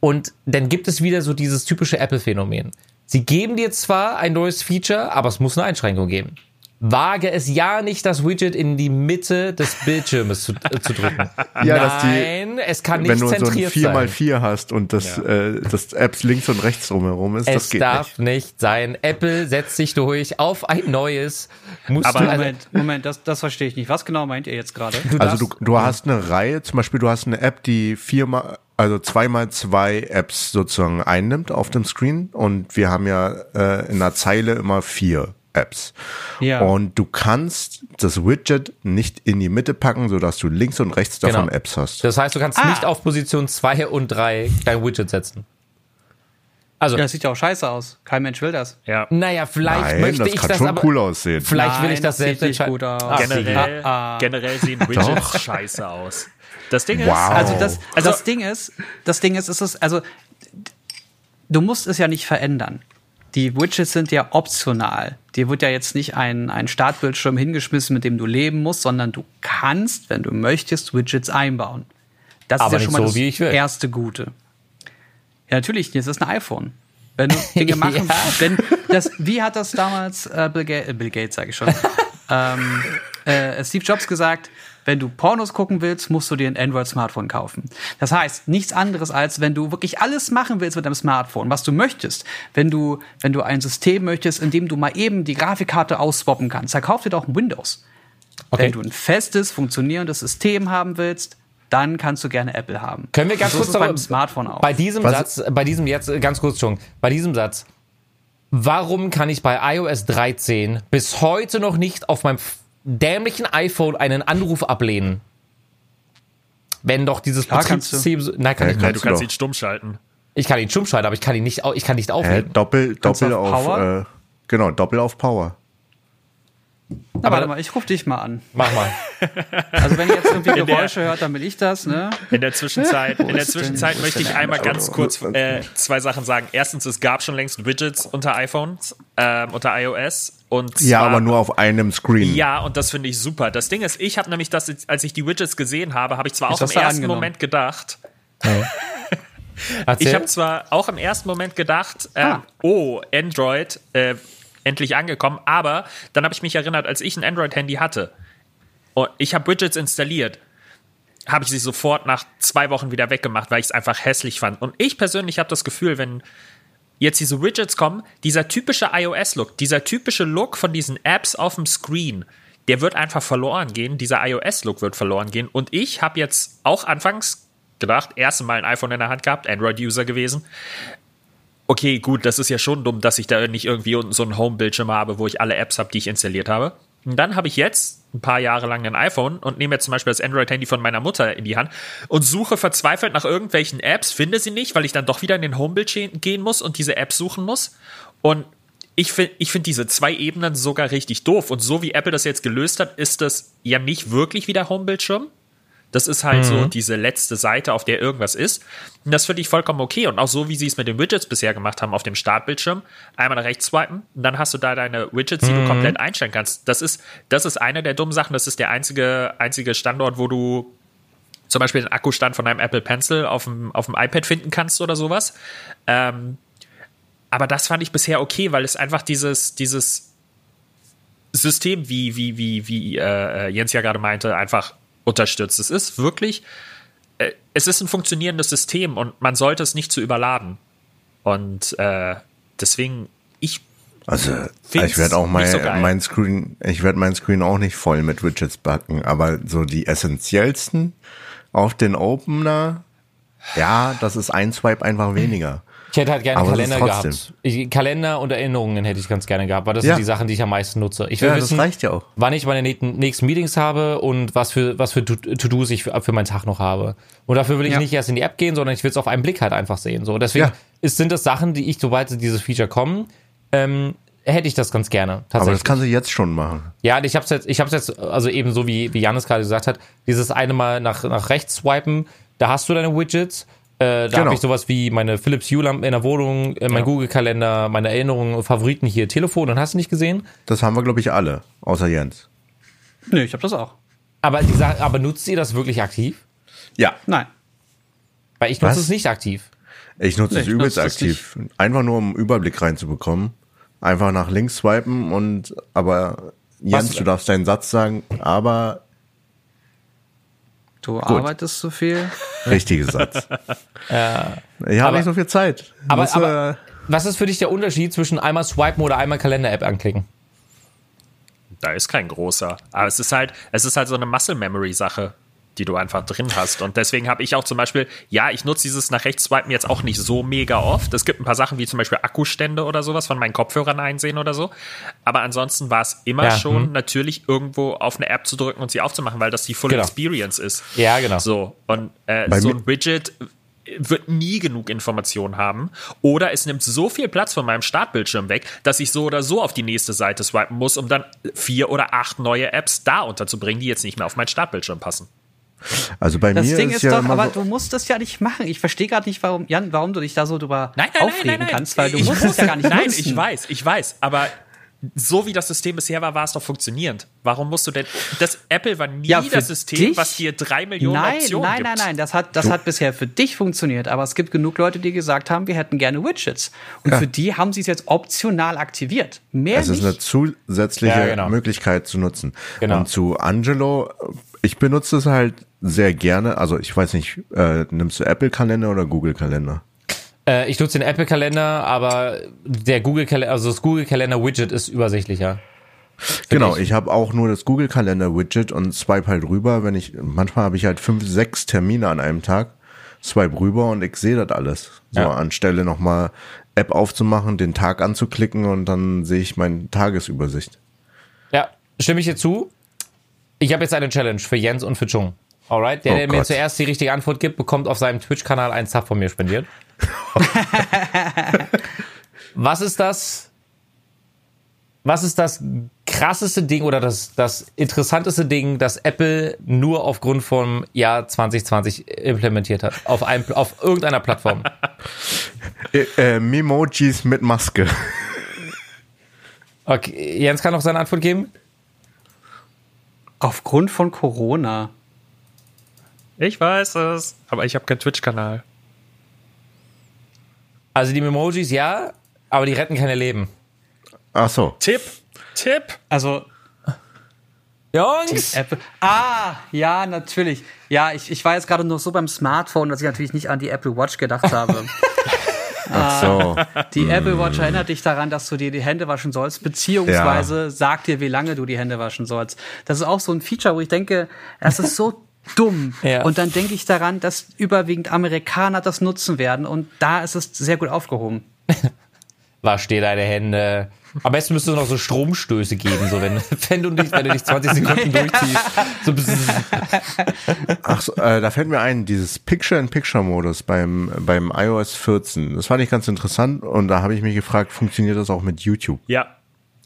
Und dann gibt es wieder so dieses typische Apple-Phänomen. Sie geben dir zwar ein neues Feature, aber es muss eine Einschränkung geben. Wage es ja nicht, das Widget in die Mitte des Bildschirmes zu, äh, zu drücken. Ja, dass die- Nein, es kann nicht Wenn du so ein zentriert 4x4 hast und das, äh, das Apps links und rechts drumherum ist, sein. das Es geht darf nicht. nicht. sein. Apple setzt sich durch auf ein neues. Musst Aber du, also, Moment, Moment, das, das verstehe ich nicht. Was genau meint ihr jetzt gerade? Also du, du hast eine Reihe, zum Beispiel du hast eine App, die viermal, also zweimal zwei Apps sozusagen einnimmt auf dem Screen und wir haben ja äh, in einer Zeile immer vier Apps. Ja. Und du kannst das Widget nicht in die Mitte packen, sodass du links und rechts davon Genau. Apps hast. das heißt, du kannst Ah. nicht auf Position 2 und 3 dein Widget setzen. Also, Ja, das sieht ja auch scheiße aus. Kein Mensch will das. Ja. naja, vielleicht Nein, möchte das ich kann das schon aber. cool aussehen. Vielleicht will Nein, ich das, das sieht selbst nicht entscheiden. gut aus. Ach, Generell, Ah, ah. generell sehen Widgets scheiße aus. Das Ding ist, Wow. Also das, Also- das Ding ist, das Ding ist, es ist also du musst es ja nicht verändern. Die Widgets sind ja optional. Dir wird ja jetzt nicht ein, ein Startbildschirm hingeschmissen, mit dem du leben musst, sondern du kannst, wenn du möchtest, Widgets einbauen. Das Aber ist ja schon mal so, das erste Gute. Ja, natürlich, das ist ein iPhone. Wenn du Dinge machen, Ja. wenn das, wie hat das damals äh, Bill, Ga äh, Bill Gates, sage ich schon, ähm, äh, Steve Jobs gesagt, wenn du Pornos gucken willst, musst du dir ein Android-Smartphone kaufen. Das heißt, nichts anderes als, wenn du wirklich alles machen willst mit deinem Smartphone, was du möchtest, wenn du, wenn du ein System möchtest, in dem du mal eben die Grafikkarte ausswappen kannst, dann kauf dir doch ein Windows. Okay. Wenn du ein festes, funktionierendes System haben willst, dann kannst du gerne Apple haben. Können wir ganz so kurz darüber- Smartphone auch. Bei diesem Was- Satz, bei diesem jetzt, äh, ganz kurz schon, bei diesem Satz, warum kann ich bei iOS 13 bis heute noch nicht auf meinem dämlichen iPhone einen Anruf ablehnen? Wenn doch dieses Klar kannst du. Betriebssystem, nein, kann Ja, ich ja, nicht. du kannst doch. ihn stumm schalten. Ich kann ihn stumm schalten, aber ich kann ihn nicht, ich kann nicht Hä, auflegen. Doppel, Doppel auf auf, Power? äh, genau, Doppel auf Power. Na, warte mal, ich rufe dich mal an. Mach mal. Also wenn ihr jetzt irgendwie der- Geräusche hört, dann will ich das, ne? In der Zwischenzeit, in der Zwischenzeit möchte ich der einmal ganz kurz äh, zwei Sachen sagen. Erstens, es gab schon längst Widgets unter iPhones, ähm, unter iOS. Und Ja, zwar- aber nur auf einem Screen. Ja, und das finde ich super. Das Ding ist, ich habe nämlich das, als ich die Widgets gesehen habe, habe ich zwar Ist auch im ersten angenommen? Moment gedacht, Erzähl. ich habe zwar auch im ersten Moment gedacht, äh, Ah. oh, Android, äh, endlich angekommen, aber dann habe ich mich erinnert, als ich ein Android-Handy hatte und ich habe Widgets installiert, habe ich sie sofort nach zwei Wochen wieder weggemacht, weil ich es einfach hässlich fand. Und ich persönlich habe das Gefühl, wenn jetzt diese Widgets kommen, dieser typische iOS-Look, dieser typische Look von diesen Apps auf dem Screen, der wird einfach verloren gehen. Dieser iOS-Look wird verloren gehen. Und ich habe jetzt auch anfangs gedacht, erste Mal ein iPhone in der Hand gehabt, Android-User gewesen. Okay, gut, das ist ja schon dumm, dass ich da nicht irgendwie unten so einen Home-Bildschirm habe, wo ich alle Apps habe, die ich installiert habe. Und dann habe ich jetzt ein paar Jahre lang ein iPhone und nehme jetzt zum Beispiel das Android-Handy von meiner Mutter in die Hand und suche verzweifelt nach irgendwelchen Apps, finde sie nicht, weil ich dann doch wieder in den Homebildschirm gehen muss und diese Apps suchen muss. Und ich finde ich find diese zwei Ebenen sogar richtig doof. Und so wie Apple das jetzt gelöst hat, ist das ja nicht wirklich wie der Homebildschirm. Das ist halt so diese letzte Seite, auf der irgendwas ist. Und das finde ich vollkommen okay. Und auch so, wie sie es mit den Widgets bisher gemacht haben auf dem Startbildschirm. Einmal nach rechts swipen und dann hast du da deine Widgets, die du komplett einstellen kannst. Das ist, das ist eine der dummen Sachen. Das ist der einzige, einzige Standort, wo du zum Beispiel den Akkustand von einem Apple Pencil auf dem, auf dem iPad finden kannst oder sowas. Ähm, aber das fand ich bisher okay, weil es einfach dieses, dieses System, wie, wie, wie, wie äh, Jens ja gerade meinte, einfach unterstützt. Es ist wirklich, äh, es ist ein funktionierendes System und man sollte es nicht zu überladen. Und äh, deswegen, ich Also ich werde auch mein, so mein Screen, ich werde mein Screen auch nicht voll mit Widgets backen, aber so die essentiellsten auf den Opener, ja, das ist ein Swipe einfach weniger. Ich hätte halt gerne Aber Kalender gehabt. Ich, Kalender und Erinnerungen hätte ich ganz gerne gehabt, weil das Ja. sind die Sachen, die ich am meisten nutze. Ich will Ja, das wissen, reicht ja auch. wann ich meine nächsten- Meetings habe und was für, was für To- To-Dos ich für, für meinen Tag noch habe. Und dafür will ich nicht erst in die App gehen, sondern ich will es auf einen Blick halt einfach sehen. So, deswegen ist, sind das Sachen, die ich, sobald dieses Feature kommen, ähm, hätte ich das ganz gerne. Aber das kannst du jetzt schon machen. Ja, ich hab's jetzt, ich hab's jetzt, also eben so wie, wie Janis gerade gesagt hat, dieses eine Mal nach, nach rechts swipen, da hast du deine Widgets. Äh, da Genau. habe ich sowas wie meine Philips Hue Lampe in der Wohnung, äh, mein Google-Kalender, meine Erinnerungen, Favoriten hier, Telefon, und hast du nicht gesehen? Das haben wir, glaube ich, alle, außer Jens. Nö, ich habe das auch. Aber, die aber nutzt ihr das wirklich aktiv? Ja. Nein. Weil ich nutze Was? es nicht aktiv. Ich nutze Nee, es übelst nutze aktiv. Einfach nur, um einen Überblick reinzubekommen. Einfach nach links swipen und, aber Jens, Was- du darfst deinen Satz sagen, aber Du arbeitest so viel. richtiger Satz. Ich habe nicht so viel Zeit. Aber, Muss, aber äh, was ist für dich der Unterschied zwischen einmal swipen oder einmal Kalender-App anklicken? Da ist kein großer. Aber es ist halt, es ist halt so eine Muscle Memory Sache, die du einfach drin hast. Und deswegen habe ich auch zum Beispiel, ja, ich nutze dieses nach rechts swipen jetzt auch nicht so mega oft. Es gibt ein paar Sachen wie zum Beispiel Akkustände oder sowas von meinen Kopfhörern einsehen oder so. Aber ansonsten war es immer Ja, schon hm. natürlich irgendwo auf eine App zu drücken und sie aufzumachen, weil das die Full Genau. Experience ist. Ja, genau. So, und äh, so ein Widget wird nie genug Informationen haben. Oder es nimmt so viel Platz von meinem Startbildschirm weg, dass ich so oder so auf die nächste Seite swipen muss, um dann vier oder acht neue Apps da unterzubringen, die jetzt nicht mehr auf meinen Startbildschirm passen. Also bei Das mir Ding ist, ist ja doch, immer aber so, du musst das ja nicht machen. Ich verstehe gerade nicht, warum, Jan, warum du dich da so drüber Nein, nein, aufregen nein, nein, nein. kannst, weil du ich musst es ja gar nicht Nein, nutzen. ich weiß, ich weiß, aber so wie das System bisher war, war es doch funktionierend. Warum musst du denn. Das Apple war nie Ja, das System, dich? was dir drei Millionen Nein, Optionen nein, gibt. nein, nein, das hat, das hat bisher für dich funktioniert, aber es gibt genug Leute, die gesagt haben, wir hätten gerne Widgets. Und für die haben sie es jetzt optional aktiviert. Mehr es ist nicht. eine zusätzliche Ja, genau. Möglichkeit zu nutzen. Genau. Und zu Angelo, ich benutze es halt sehr gerne. Also ich weiß nicht, äh, nimmst du Apple-Kalender oder Google-Kalender? Äh, ich nutze den Apple-Kalender, aber der Google-Kalender, also das Google-Kalender-Widget ist übersichtlicher. Genau, ich. ich habe auch nur das Google-Kalender-Widget und swipe halt rüber, wenn ich, manchmal habe ich halt fünf, sechs Termine an einem Tag, swipe rüber und ich sehe das alles. So, Ja. anstelle nochmal App aufzumachen, den Tag anzuklicken und dann sehe ich meine Tagesübersicht. Ja, stimme ich dir zu. Ich habe jetzt eine Challenge für Jens und für Chung. Alright, der, Oh der mir zuerst die richtige Antwort gibt, bekommt auf seinem Twitch-Kanal einen Sub von mir spendiert. was ist das? Was ist das krasseste Ding oder das, das interessanteste Ding, das Apple nur aufgrund vom Jahr 2020 implementiert hat? Auf, einem, auf irgendeiner Plattform. Äh, äh, Memojis mit Maske. Okay, Jens kann noch seine Antwort geben? Aufgrund von Corona. Ich weiß es, aber ich habe keinen Twitch-Kanal. Also die Memojis ja, aber die retten keine Leben. Ach so. Tipp, Tipp. Also Jungs! Apple. Ah, ja, natürlich. Ja, ich, ich war jetzt gerade noch so beim Smartphone, dass ich natürlich nicht an die Apple Watch gedacht habe. Ach so. Die Apple Watch erinnert dich daran, dass du dir die Hände waschen sollst, beziehungsweise sagt dir, wie lange du die Hände waschen sollst. Das ist auch so ein Feature, wo ich denke, das ist so dumm. Ja. Und dann denke ich daran, dass überwiegend Amerikaner das nutzen werden und da ist es sehr gut aufgehoben. Wasch dir deine Hände. Am besten müsste es noch so Stromstöße geben, so wenn, wenn du nicht, wenn du dich 20 Sekunden durchziehst. So. Ach so, äh, da fällt mir ein, dieses Picture-in-Picture-Modus beim, beim iOS 14. Das fand ich ganz interessant und da habe ich mich gefragt, funktioniert das auch mit YouTube? Ja.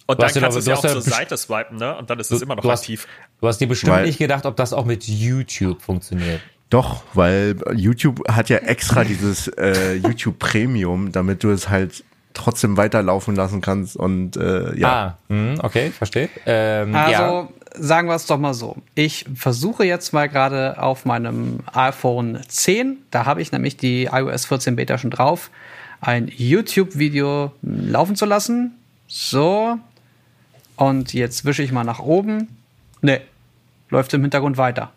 Und Du dann kannst du es ja auch zur Seite swipen, ne? Und dann ist es immer noch du hast, aktiv. Du hast dir bestimmt Weil- nicht gedacht, ob das auch mit YouTube funktioniert. Doch, weil YouTube hat ja extra dieses äh, YouTube Premium, damit du es halt trotzdem weiterlaufen lassen kannst und äh, ja. Ah, hm, okay, verstehe. Ähm, Also ja. sagen wir es doch mal so. Ich versuche jetzt mal gerade auf meinem iPhone 10, da habe ich nämlich die iOS 14 Beta schon drauf, ein YouTube-Video laufen zu lassen. So. Und jetzt wische ich mal nach oben. Ne, läuft im Hintergrund weiter.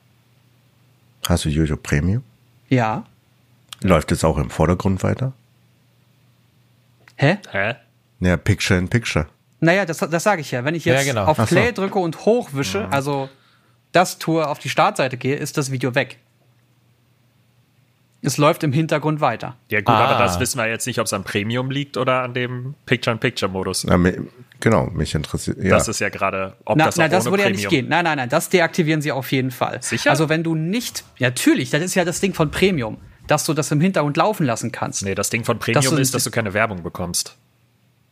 Hast du YouTube Premium? Ja. Läuft es auch im Vordergrund weiter? Hä? Hä? Ja, Picture in Picture. Naja, das, das sage ich ja. Wenn ich jetzt Ja, genau. auf Ach so. Play drücke und hochwische, also das tue, auf die Startseite gehe, ist das Video weg. Es läuft im Hintergrund weiter. Ja gut, Ah. aber das wissen wir jetzt nicht, ob es am Premium liegt oder an dem Picture-in-Picture-Modus. Genau, mich interessiert. Ja. Das ist ja gerade, ob Na, das auch na, das ohne würde ja Premium nicht gehen. Nein, nein, nein, das deaktivieren sie auf jeden Fall. Sicher? Also wenn du nicht, ja, natürlich, das ist ja das Ding von Premium, dass du das im Hintergrund laufen lassen kannst. Nee, das Ding von Premium Dass du- ist, dass du keine Werbung bekommst.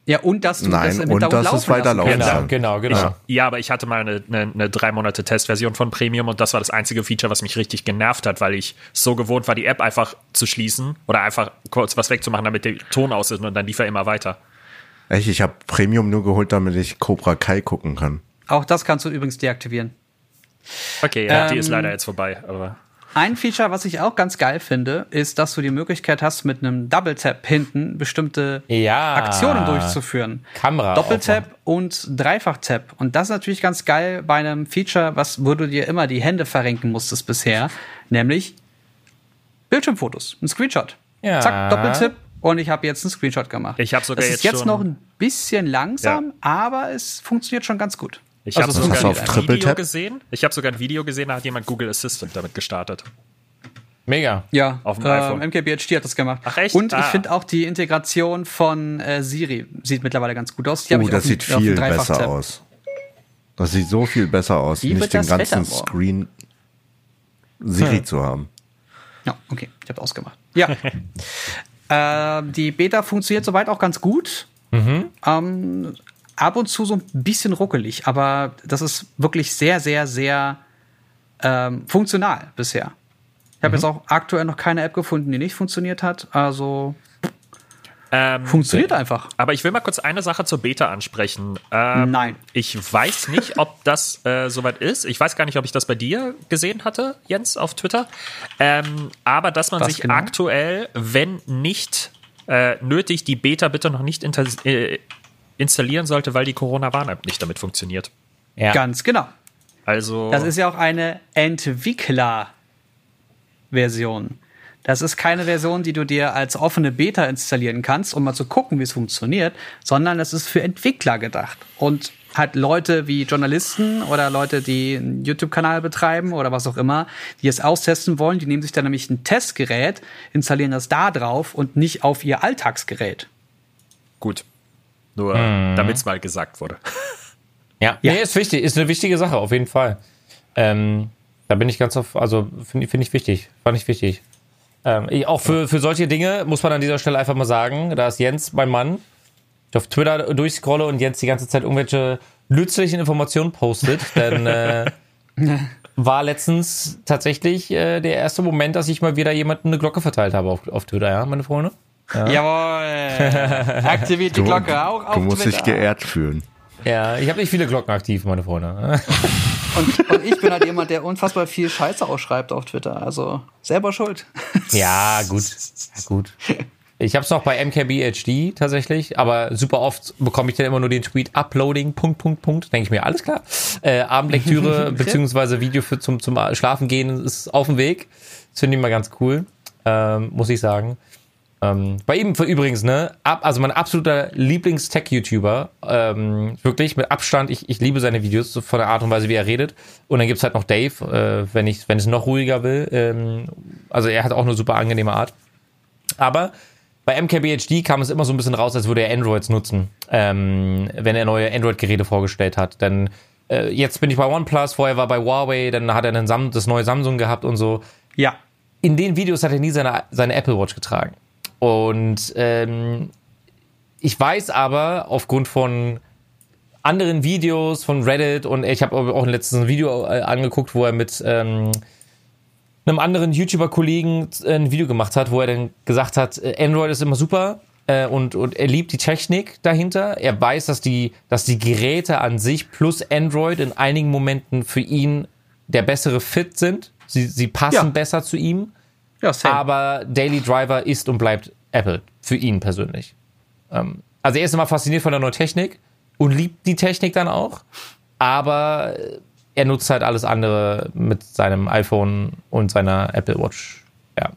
Ja, und dass du Nein, das im und Hintergrund dass es laufen lassen weiterlaufen kannst. kann. Genau, genau, genau. Ja, aber ich hatte mal eine, eine, eine drei Monate Testversion von Premium und das war das einzige Feature, was mich richtig genervt hat, weil ich so gewohnt war, die App einfach zu schließen oder einfach kurz was wegzumachen, damit der Ton aus ist und dann lief er immer weiter. Echt, ich habe Premium nur geholt, damit ich Cobra Kai gucken kann. Auch das kannst du übrigens deaktivieren. Okay, ja, die Ähm, ist leider jetzt vorbei, aber Ein Feature, was ich auch ganz geil finde, ist, dass du die Möglichkeit hast, mit einem Double Tap hinten bestimmte Ja. Aktionen durchzuführen. Kamera Doppeltap und Dreifach-Tap. Und das ist natürlich ganz geil bei einem Feature, was, wo du dir immer die Hände verrenken musstest bisher, nämlich Bildschirmfotos, ein Screenshot. Ja. Zack, Doppeltipp und ich habe jetzt einen Screenshot gemacht. Ich hab sogar das jetzt ist jetzt schon- noch ein bisschen langsam, Ja. aber es funktioniert schon ganz gut. ich Also habe es sogar ein Triple Video Tap? gesehen. Ich habe sogar ein Video gesehen, da hat jemand Google Assistant damit gestartet. Mega. Ja, Auf dem äh, iPhone. MKBHD hat das gemacht. Ach, echt? Und ich Ah. finde auch die Integration von äh, Siri sieht mittlerweile ganz gut aus. Die Oh, ich das sieht dem viel besser aus. Das sieht so viel besser aus, Wie nicht den ganzen? Screen Siri zu haben. Ja, okay, ich habe ausgemacht. Ja. ähm, die Beta funktioniert soweit auch ganz gut. Ähm, ab und zu so ein bisschen ruckelig, aber das ist wirklich sehr, sehr, sehr ähm, funktional bisher. Ich habe jetzt auch aktuell noch keine App gefunden, die nicht funktioniert hat. Also Ähm, funktioniert einfach. Aber ich will mal kurz eine Sache zur Beta ansprechen. Ähm, Nein. Ich weiß nicht, ob das äh, soweit ist. Ich weiß gar nicht, ob ich das bei dir gesehen hatte, Jens, auf Twitter. Ähm, aber dass man Was sich genau? aktuell, wenn nicht äh, nötig, die Beta bitte noch nicht inter- äh, installieren sollte, weil die Corona-Warn-App nicht damit funktioniert. Ja. Ganz genau. Also Das ist ja auch eine Entwickler-Version. Das ist keine Version, die du dir als offene Beta installieren kannst, um mal zu gucken, wie es funktioniert, sondern es ist für Entwickler gedacht. Und halt Leute wie Journalisten oder Leute, die einen YouTube-Kanal betreiben oder was auch immer, die es austesten wollen, die nehmen sich dann nämlich ein Testgerät, installieren das da drauf und nicht auf ihr Alltagsgerät. gut. Nur Mhm. damit es mal gesagt wurde. Ja, Ja. Nee, ist wichtig, ist eine wichtige Sache, auf jeden Fall. Ähm, da bin ich ganz auf, also finde find ich wichtig, fand ich wichtig. Ähm, ich- auch für, für solche Dinge muss man an dieser Stelle einfach mal sagen, da ist Jens, mein Mann, ich auf Twitter durchscrolle und Jens die ganze Zeit irgendwelche nützlichen Informationen postet, denn äh, war letztens tatsächlich äh, der erste Moment, dass ich mal wieder jemandem eine Glocke verteilt habe auf, auf Twitter, ja, meine Freunde? Jawohl! Aktiviert die Du, Glocke auch auf du musst dich Twitter. geehrt fühlen. Ja, ich habe nicht viele Glocken aktiv, meine Freunde. Und, und ich bin halt jemand, der unfassbar viel Scheiße ausschreibt auf Twitter. Also selber schuld. Ja, gut. Ja, gut. Ich habe es noch bei MKBHD tatsächlich, aber super oft bekomme ich dann immer nur den Tweet Uploading, Punkt, Punkt, Punkt. Denke ich mir, alles klar. Äh, Abendlektüre beziehungsweise Video für zum, zum Schlafen gehen ist auf dem Weg. Das finde ich mal ganz cool, ähm, muss ich sagen. Ähm, bei ihm übrigens, ne, ab, also mein absoluter Lieblings-Tech-YouTuber, ähm, wirklich mit Abstand, ich, ich liebe seine Videos so von der Art und Weise, wie er redet. Und dann gibt's halt noch Dave, äh, wenn ich wenn es noch ruhiger will. Ähm, also er hat auch eine super angenehme Art. Aber bei MKBHD kam es immer so ein bisschen raus, als würde er Androids nutzen, ähm, wenn er neue Android-Geräte vorgestellt hat. Denn äh, jetzt bin ich bei OnePlus, vorher war bei Huawei, dann hat er Sam das neue Samsung gehabt und so Ja. in den Videos hat er nie seine, seine Apple Watch getragen. Und ähm, ich weiß aber aufgrund von anderen Videos von Reddit und ich habe auch ein Video äh, angeguckt, wo er mit ähm, einem anderen YouTuber-Kollegen äh, ein Video gemacht hat, wo er dann gesagt hat, äh, Android ist immer super äh, und, und er liebt die Technik dahinter. Er weiß, dass die, dass die Geräte an sich plus Android in einigen Momenten für ihn der bessere Fit sind. Sie, sie passen Ja. besser zu ihm. Ja, same. Aber Daily Driver ist und bleibt Apple. Für ihn persönlich. Ähm, also er ist immer fasziniert von der neuen Technik und liebt die Technik dann auch. Aber er nutzt halt alles andere mit seinem iPhone und seiner Apple Watch. Ja.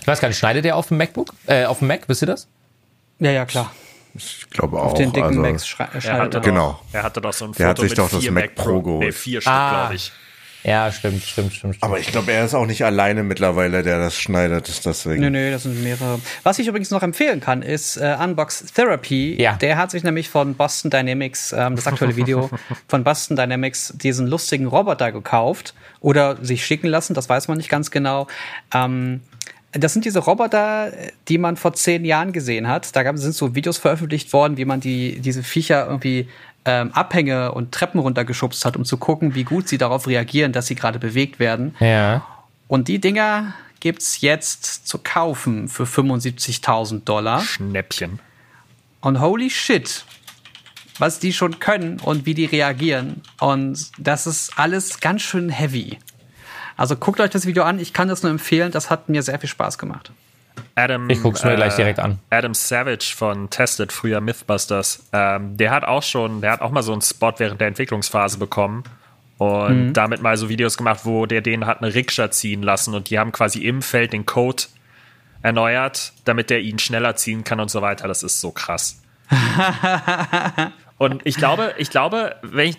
Ich weiß gar nicht, schneidet er auf dem MacBook? Äh, auf dem Mac, wisst ihr das? ja, ja, klar. Ich glaube auch. Auf den dicken also, Macs Er schneidet hatte, er. Genau. doch, er hatte doch so ein Der hat Foto sich mit doch das vier Mac Pro geholt. Nee, vier Stück, Ah. glaube ich. Ja, stimmt, stimmt, stimmt. stimmt. Aber ich glaube, er ist auch nicht alleine mittlerweile, der das schneidet. Ist deswegen. Nö, nö, das sind mehrere. Was ich übrigens noch empfehlen kann, ist äh, Unbox Therapy. Ja. Der hat sich nämlich von Boston Dynamics, ähm, das aktuelle Video von Boston Dynamics, diesen lustigen Roboter gekauft oder sich schicken lassen, das weiß man nicht ganz genau. Ähm, das sind diese Roboter, die man vor zehn Jahren gesehen hat. Da gab, sind so Videos veröffentlicht worden, wie man die, diese Viecher irgendwie ähm, Abhänge und Treppen runtergeschubst hat, um zu gucken, wie gut sie darauf reagieren, dass sie gerade bewegt werden. Ja. Und die Dinger gibt's jetzt zu kaufen für 75.000 Dollar. Schnäppchen. Und holy shit, was die schon können und wie die reagieren. Und das ist alles ganz schön heavy. Also guckt euch das Video an. Ich kann das nur empfehlen. Das hat mir sehr viel Spaß gemacht. Adam, Ich guck's mir gleich direkt an. Adam Savage von Tested, früher Mythbusters, ähm, der hat auch schon, der hat auch mal so einen Spot während der Entwicklungsphase bekommen und damit mal so Videos gemacht, wo der den hat eine Rikscha ziehen lassen und die haben quasi im Feld den Code erneuert, damit der ihn schneller ziehen kann und so weiter. Das ist so krass. Und ich glaube, ich glaube, wenn ich,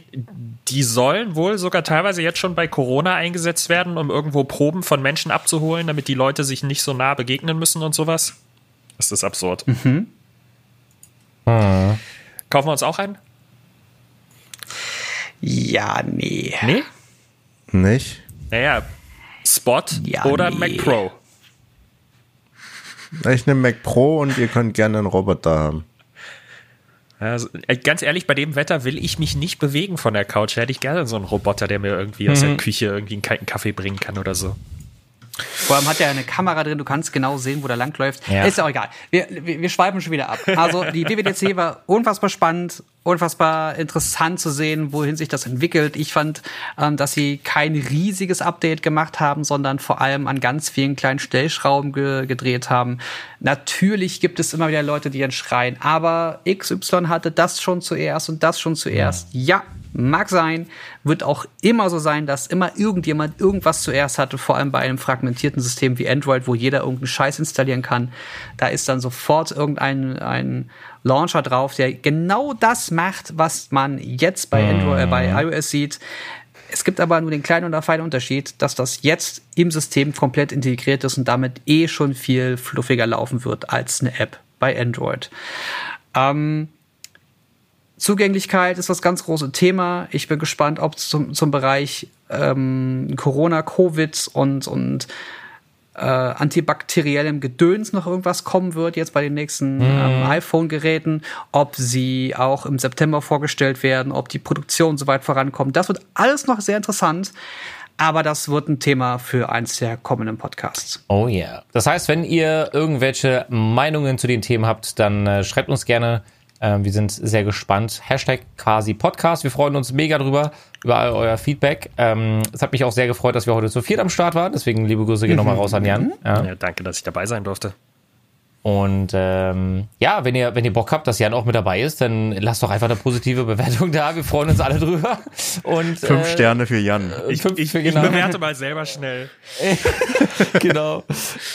die sollen wohl sogar teilweise jetzt schon bei Corona eingesetzt werden, um irgendwo Proben von Menschen abzuholen, damit die Leute sich nicht so nah begegnen müssen und sowas. Das ist absurd. Kaufen wir uns auch einen? Ja, nee. Nee? Nicht? Naja, Spot Ja, oder nee. Mac Pro. Ich nehme Mac Pro und ihr könnt gerne einen Roboter haben. Also, ganz ehrlich, bei dem Wetter will ich mich nicht bewegen von der Couch. Hätte ich gerne so einen Roboter, der mir irgendwie aus der Küche irgendwie einen kalten Kaffee bringen kann oder so. Vor allem hat er eine Kamera drin, du kannst genau sehen, wo der langläuft. Ja. Ist ja auch egal. Wir, wir, wir schweifen schon wieder ab. Also die WWDC war unfassbar spannend, unfassbar interessant zu sehen, wohin sich das entwickelt. Ich fand, ähm, dass sie kein riesiges Update gemacht haben, sondern vor allem an ganz vielen kleinen Stellschrauben ge gedreht haben. Natürlich gibt es immer wieder Leute, die dann schreien, aber XY hatte das schon zuerst und das schon zuerst. ja Mag sein, wird auch immer so sein, dass immer irgendjemand irgendwas zuerst hatte, vor allem bei einem fragmentierten System wie Android, wo jeder irgendeinen Scheiß installieren kann. Da ist dann sofort irgendein ein Launcher drauf, der genau das macht, was man jetzt bei Android, äh, bei iOS sieht. Es gibt aber nur den kleinen und feinen Unterschied, dass das jetzt im System komplett integriert ist und damit eh schon viel fluffiger laufen wird als eine App bei Android. Ähm, Zugänglichkeit ist das ganz große Thema. Ich bin gespannt, ob zum, zum Bereich ähm, Corona, Covid und, und äh, antibakteriellem Gedöns noch irgendwas kommen wird, jetzt bei den nächsten ähm, iPhone-Geräten, ob sie auch im September vorgestellt werden, ob die Produktion soweit vorankommt. Das wird alles noch sehr interessant. Aber das wird ein Thema für eins der kommenden Podcasts. Oh yeah. Das heißt, wenn ihr irgendwelche Meinungen zu den Themen habt, dann äh, schreibt uns gerne. Ähm, wir sind sehr gespannt. Hashtag quasi Podcast. Wir freuen uns mega drüber, über all euer Feedback. Ähm, es hat mich auch sehr gefreut, dass wir heute zu viert am Start waren. Deswegen liebe Grüße gehen nochmal raus an Jan. Ja. Ja, danke, dass ich dabei sein durfte. Und ähm, ja, wenn ihr, wenn ihr Bock habt, dass Jan auch mit dabei ist, dann lasst doch einfach eine positive Bewertung da. Wir freuen uns alle drüber. Und, Fünf äh, Sterne für Jan. Ich, fünf, Ich, für, ich genau. bewerte mal selber schnell. genau.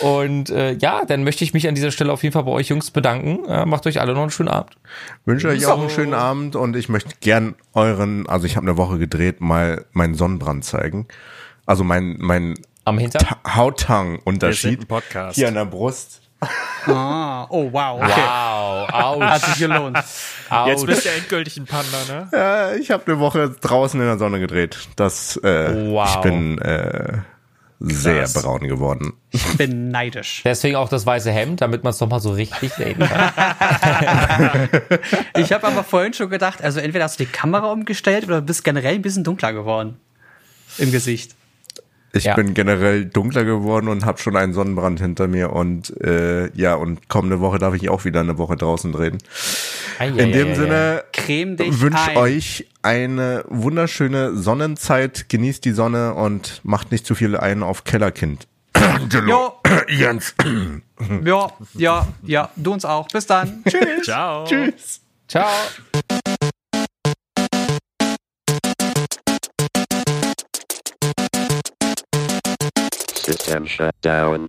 Und äh, ja, dann möchte ich mich an dieser Stelle auf jeden Fall bei euch Jungs bedanken. Äh, macht euch alle noch einen schönen Abend. Wünsche euch auch einen schönen Abend und ich möchte gern euren, also ich habe eine Woche gedreht, mal meinen Sonnenbrand zeigen. Also mein, mein Am Hintern. Podcast. Hier an der Brust. Ah, oh wow, okay. Wow, Hat ouch, sich gelohnt. Jetzt ouch. bist du endgültig ein Panda, ne? Äh, ich habe eine Woche draußen in der Sonne gedreht. Das, äh, Wow. ich bin äh, sehr Krass. braun geworden. Ich bin neidisch. Deswegen auch das weiße Hemd, damit man es nochmal so richtig sehen kann. Ich habe aber vorhin schon gedacht, also entweder hast du die Kamera umgestellt oder bist generell ein bisschen dunkler geworden. Im Gesicht. Ich Ja. bin generell dunkler geworden und habe schon einen Sonnenbrand hinter mir und äh, ja, und kommende Woche darf ich auch wieder eine Woche draußen drehen. In dem Sinne Creme dich wünsche ein. euch eine wunderschöne Sonnenzeit, genießt die Sonne und macht nicht zu viel ein auf Kellerkind. Jo, Jens. ja, ja, ja, du uns auch. Bis dann. Tschüss. Ciao. Tschüss. Ciao. System shut down.